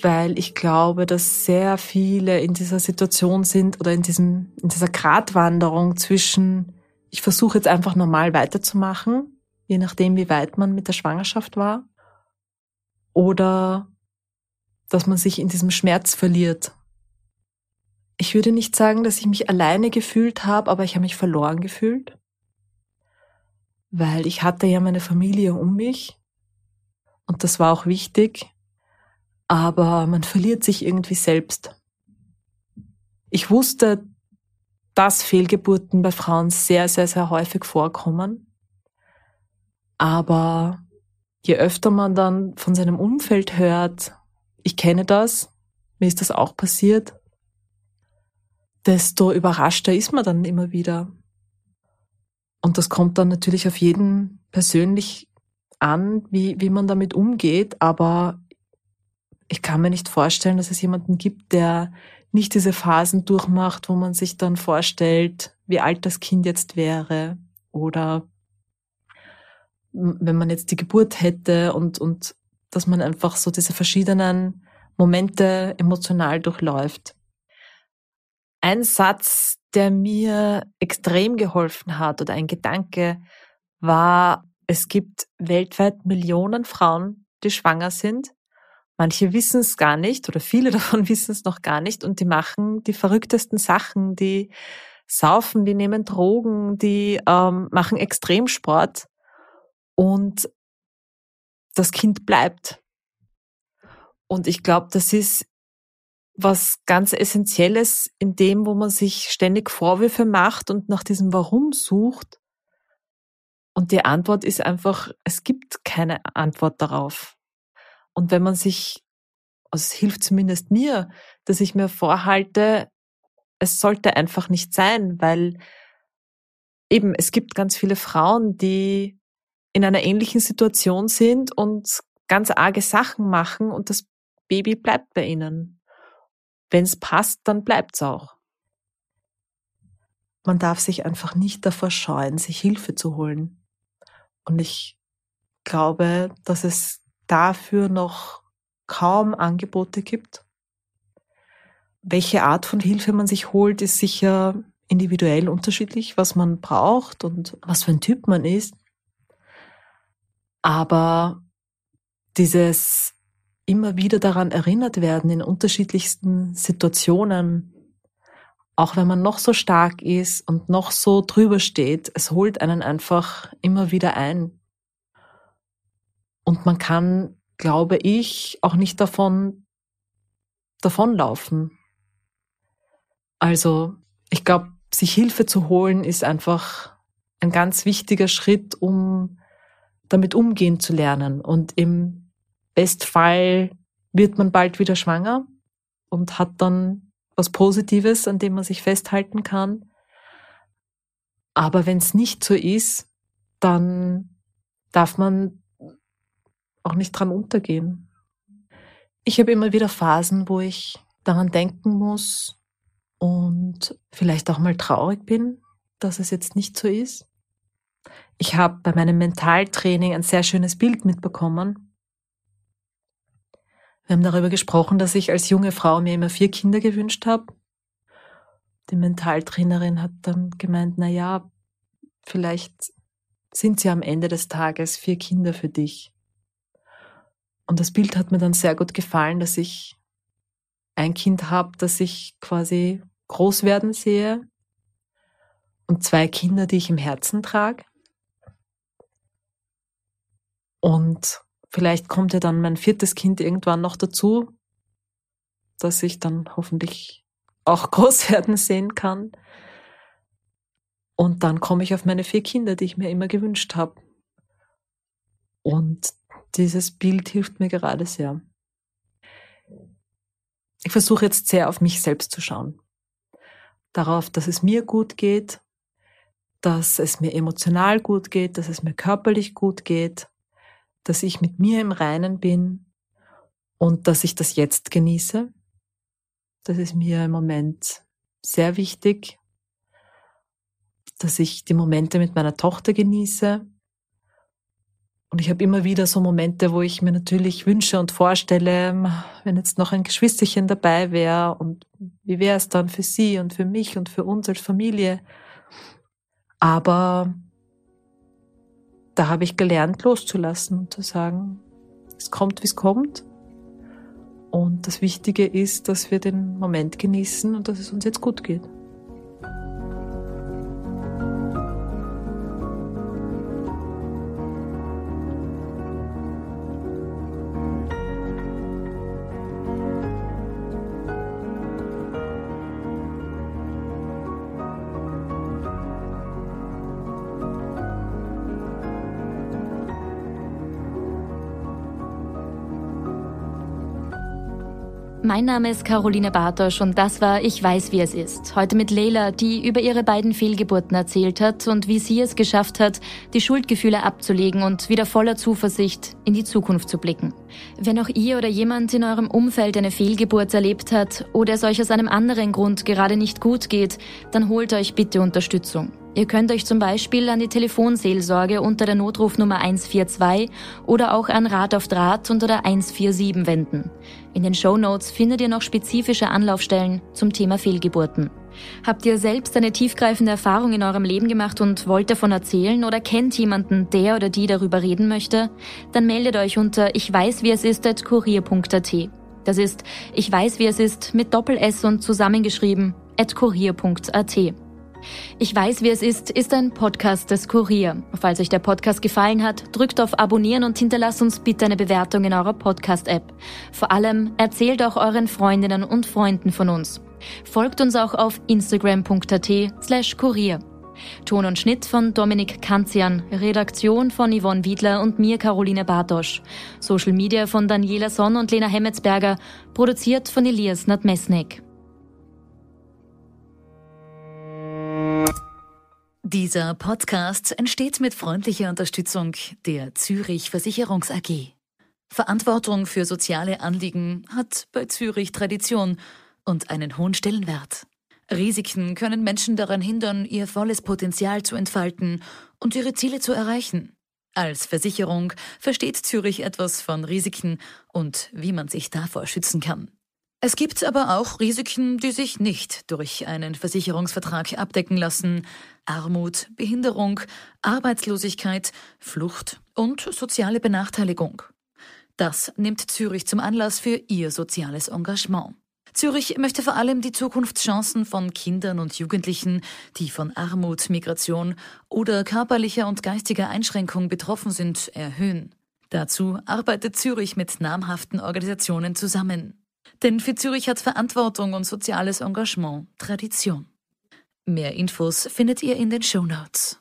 weil ich glaube, dass sehr viele in dieser Situation sind oder in diesem, in dieser Gratwanderung zwischen, ich versuche jetzt einfach normal weiterzumachen, je nachdem, wie weit man mit der Schwangerschaft war, oder dass man sich in diesem Schmerz verliert ich würde nicht sagen, dass ich mich alleine gefühlt habe, aber ich habe mich verloren gefühlt, weil ich hatte ja meine Familie um mich und das war auch wichtig, aber man verliert sich irgendwie selbst. Ich wusste, dass Fehlgeburten bei Frauen sehr, sehr, sehr häufig vorkommen, aber je öfter man dann von seinem Umfeld hört, ich kenne das, mir ist das auch passiert, desto überraschter ist man dann immer wieder. Und das kommt dann natürlich auf jeden persönlich an, wie, wie man damit umgeht. Aber ich kann mir nicht vorstellen, dass es jemanden gibt, der nicht diese Phasen durchmacht, wo man sich dann vorstellt, wie alt das Kind jetzt wäre oder wenn man jetzt die Geburt hätte und, und dass man einfach so diese verschiedenen Momente emotional durchläuft. Ein Satz, der mir extrem geholfen hat oder ein Gedanke war, es gibt weltweit Millionen Frauen, die schwanger sind. Manche wissen es gar nicht oder viele [laughs] davon wissen es noch gar nicht und die machen die verrücktesten Sachen, die saufen, die nehmen Drogen, die ähm, machen Extremsport und das Kind bleibt. Und ich glaube, das ist was ganz Essentielles in dem, wo man sich ständig Vorwürfe macht und nach diesem Warum sucht. Und die Antwort ist einfach, es gibt keine Antwort darauf. Und wenn man sich, also es hilft zumindest mir, dass ich mir vorhalte, es sollte einfach nicht sein, weil eben es gibt ganz viele Frauen, die in einer ähnlichen Situation sind und ganz arge Sachen machen und das Baby bleibt bei ihnen. Wenn es passt, dann bleibt's auch. Man darf sich einfach nicht davor scheuen, sich Hilfe zu holen. Und ich glaube, dass es dafür noch kaum Angebote gibt. Welche Art von Hilfe man sich holt, ist sicher individuell unterschiedlich, was man braucht und was für ein Typ man ist. Aber dieses immer wieder daran erinnert werden in unterschiedlichsten Situationen, auch wenn man noch so stark ist und noch so drüber steht, es holt einen einfach immer wieder ein. Und man kann, glaube ich, auch nicht davon davonlaufen. Also, ich glaube, sich Hilfe zu holen ist einfach ein ganz wichtiger Schritt, um damit umgehen zu lernen. Und im Bestfall wird man bald wieder schwanger und hat dann was Positives, an dem man sich festhalten kann. Aber wenn es nicht so ist, dann darf man auch nicht dran untergehen. Ich habe immer wieder Phasen, wo ich daran denken muss und vielleicht auch mal traurig bin, dass es jetzt nicht so ist. Ich habe bei meinem Mentaltraining ein sehr schönes Bild mitbekommen. Wir haben darüber gesprochen, dass ich als junge Frau mir immer vier Kinder gewünscht habe. Die Mentaltrainerin hat dann gemeint, na ja, vielleicht sind sie am Ende des Tages vier Kinder für dich. Und das Bild hat mir dann sehr gut gefallen, dass ich ein Kind habe, das ich quasi groß werden sehe und zwei Kinder, die ich im Herzen trage. Und vielleicht kommt ja dann mein viertes Kind irgendwann noch dazu, dass ich dann hoffentlich auch [laughs] groß werden sehen kann. Und dann komme ich auf meine vier Kinder, die ich mir immer gewünscht habe. Und dieses Bild hilft mir gerade sehr. Ich versuche jetzt sehr auf mich selbst zu schauen. Darauf, dass es mir gut geht, dass es mir emotional gut geht, dass es mir körperlich gut geht, dass ich mit mir im Reinen bin und dass ich das jetzt genieße. Das ist mir im Moment sehr wichtig, dass ich die Momente mit meiner Tochter genieße. Und ich habe immer wieder so Momente, wo ich mir natürlich wünsche und vorstelle, wenn jetzt noch ein Geschwisterchen dabei wäre und wie wäre es dann für sie und für mich und für uns als Familie. Aber da habe ich gelernt, loszulassen und zu sagen, es kommt, wie es kommt. Und das Wichtige ist, dass wir den Moment genießen und dass es uns jetzt gut geht. Mein Name ist Caroline Bartosch und das war Ich weiß, wie es ist. Heute mit Leila, die über ihre beiden Fehlgeburten erzählt hat und wie sie es geschafft hat, die Schuldgefühle abzulegen und wieder voller Zuversicht in die Zukunft zu blicken. Wenn auch ihr oder jemand in eurem Umfeld eine Fehlgeburt erlebt hat oder es euch aus einem anderen Grund gerade nicht gut geht, dann holt euch bitte Unterstützung. Ihr könnt euch zum Beispiel an die Telefonseelsorge unter der Notrufnummer 142 oder auch an Rat auf Draht unter der 147 wenden. In den Show Notes findet ihr noch spezifische Anlaufstellen zum Thema Fehlgeburten. Habt ihr selbst eine tiefgreifende Erfahrung in eurem Leben gemacht und wollt davon erzählen oder kennt jemanden, der oder die darüber reden möchte? Dann meldet euch unter ich weiß wie es ist at kurier.at. Das ist ich weiß wie es ist mit Doppel S und zusammengeschrieben at kurier.at. Ich weiß, wie es ist, ist ein Podcast des Kurier. Falls euch der Podcast gefallen hat, drückt auf Abonnieren und hinterlasst uns bitte eine Bewertung in eurer Podcast-App. Vor allem erzählt auch euren Freundinnen und Freunden von uns. Folgt uns auch auf instagram.at slash Kurier. Ton und Schnitt von Dominik Kanzian, Redaktion von Yvonne Wiedler und mir Caroline Bartosch, Social Media von Daniela Sonn und Lena Hemmetsberger, produziert von Elias Nadmesnik. Dieser Podcast entsteht mit freundlicher Unterstützung der Zürich Versicherungs AG. Verantwortung für soziale Anliegen hat bei Zürich Tradition und einen hohen Stellenwert. Risiken können Menschen daran hindern, ihr volles Potenzial zu entfalten und ihre Ziele zu erreichen. Als Versicherung versteht Zürich etwas von Risiken und wie man sich davor schützen kann. Es gibt aber auch Risiken, die sich nicht durch einen Versicherungsvertrag abdecken lassen. Armut, Behinderung, Arbeitslosigkeit, Flucht und soziale Benachteiligung. Das nimmt Zürich zum Anlass für ihr soziales Engagement. Zürich möchte vor allem die Zukunftschancen von Kindern und Jugendlichen, die von Armut, Migration oder körperlicher und geistiger Einschränkung betroffen sind, erhöhen. Dazu arbeitet Zürich mit namhaften Organisationen zusammen. Denn für Zürich hat Verantwortung und soziales Engagement Tradition. Mehr Infos findet ihr in den Show Notes.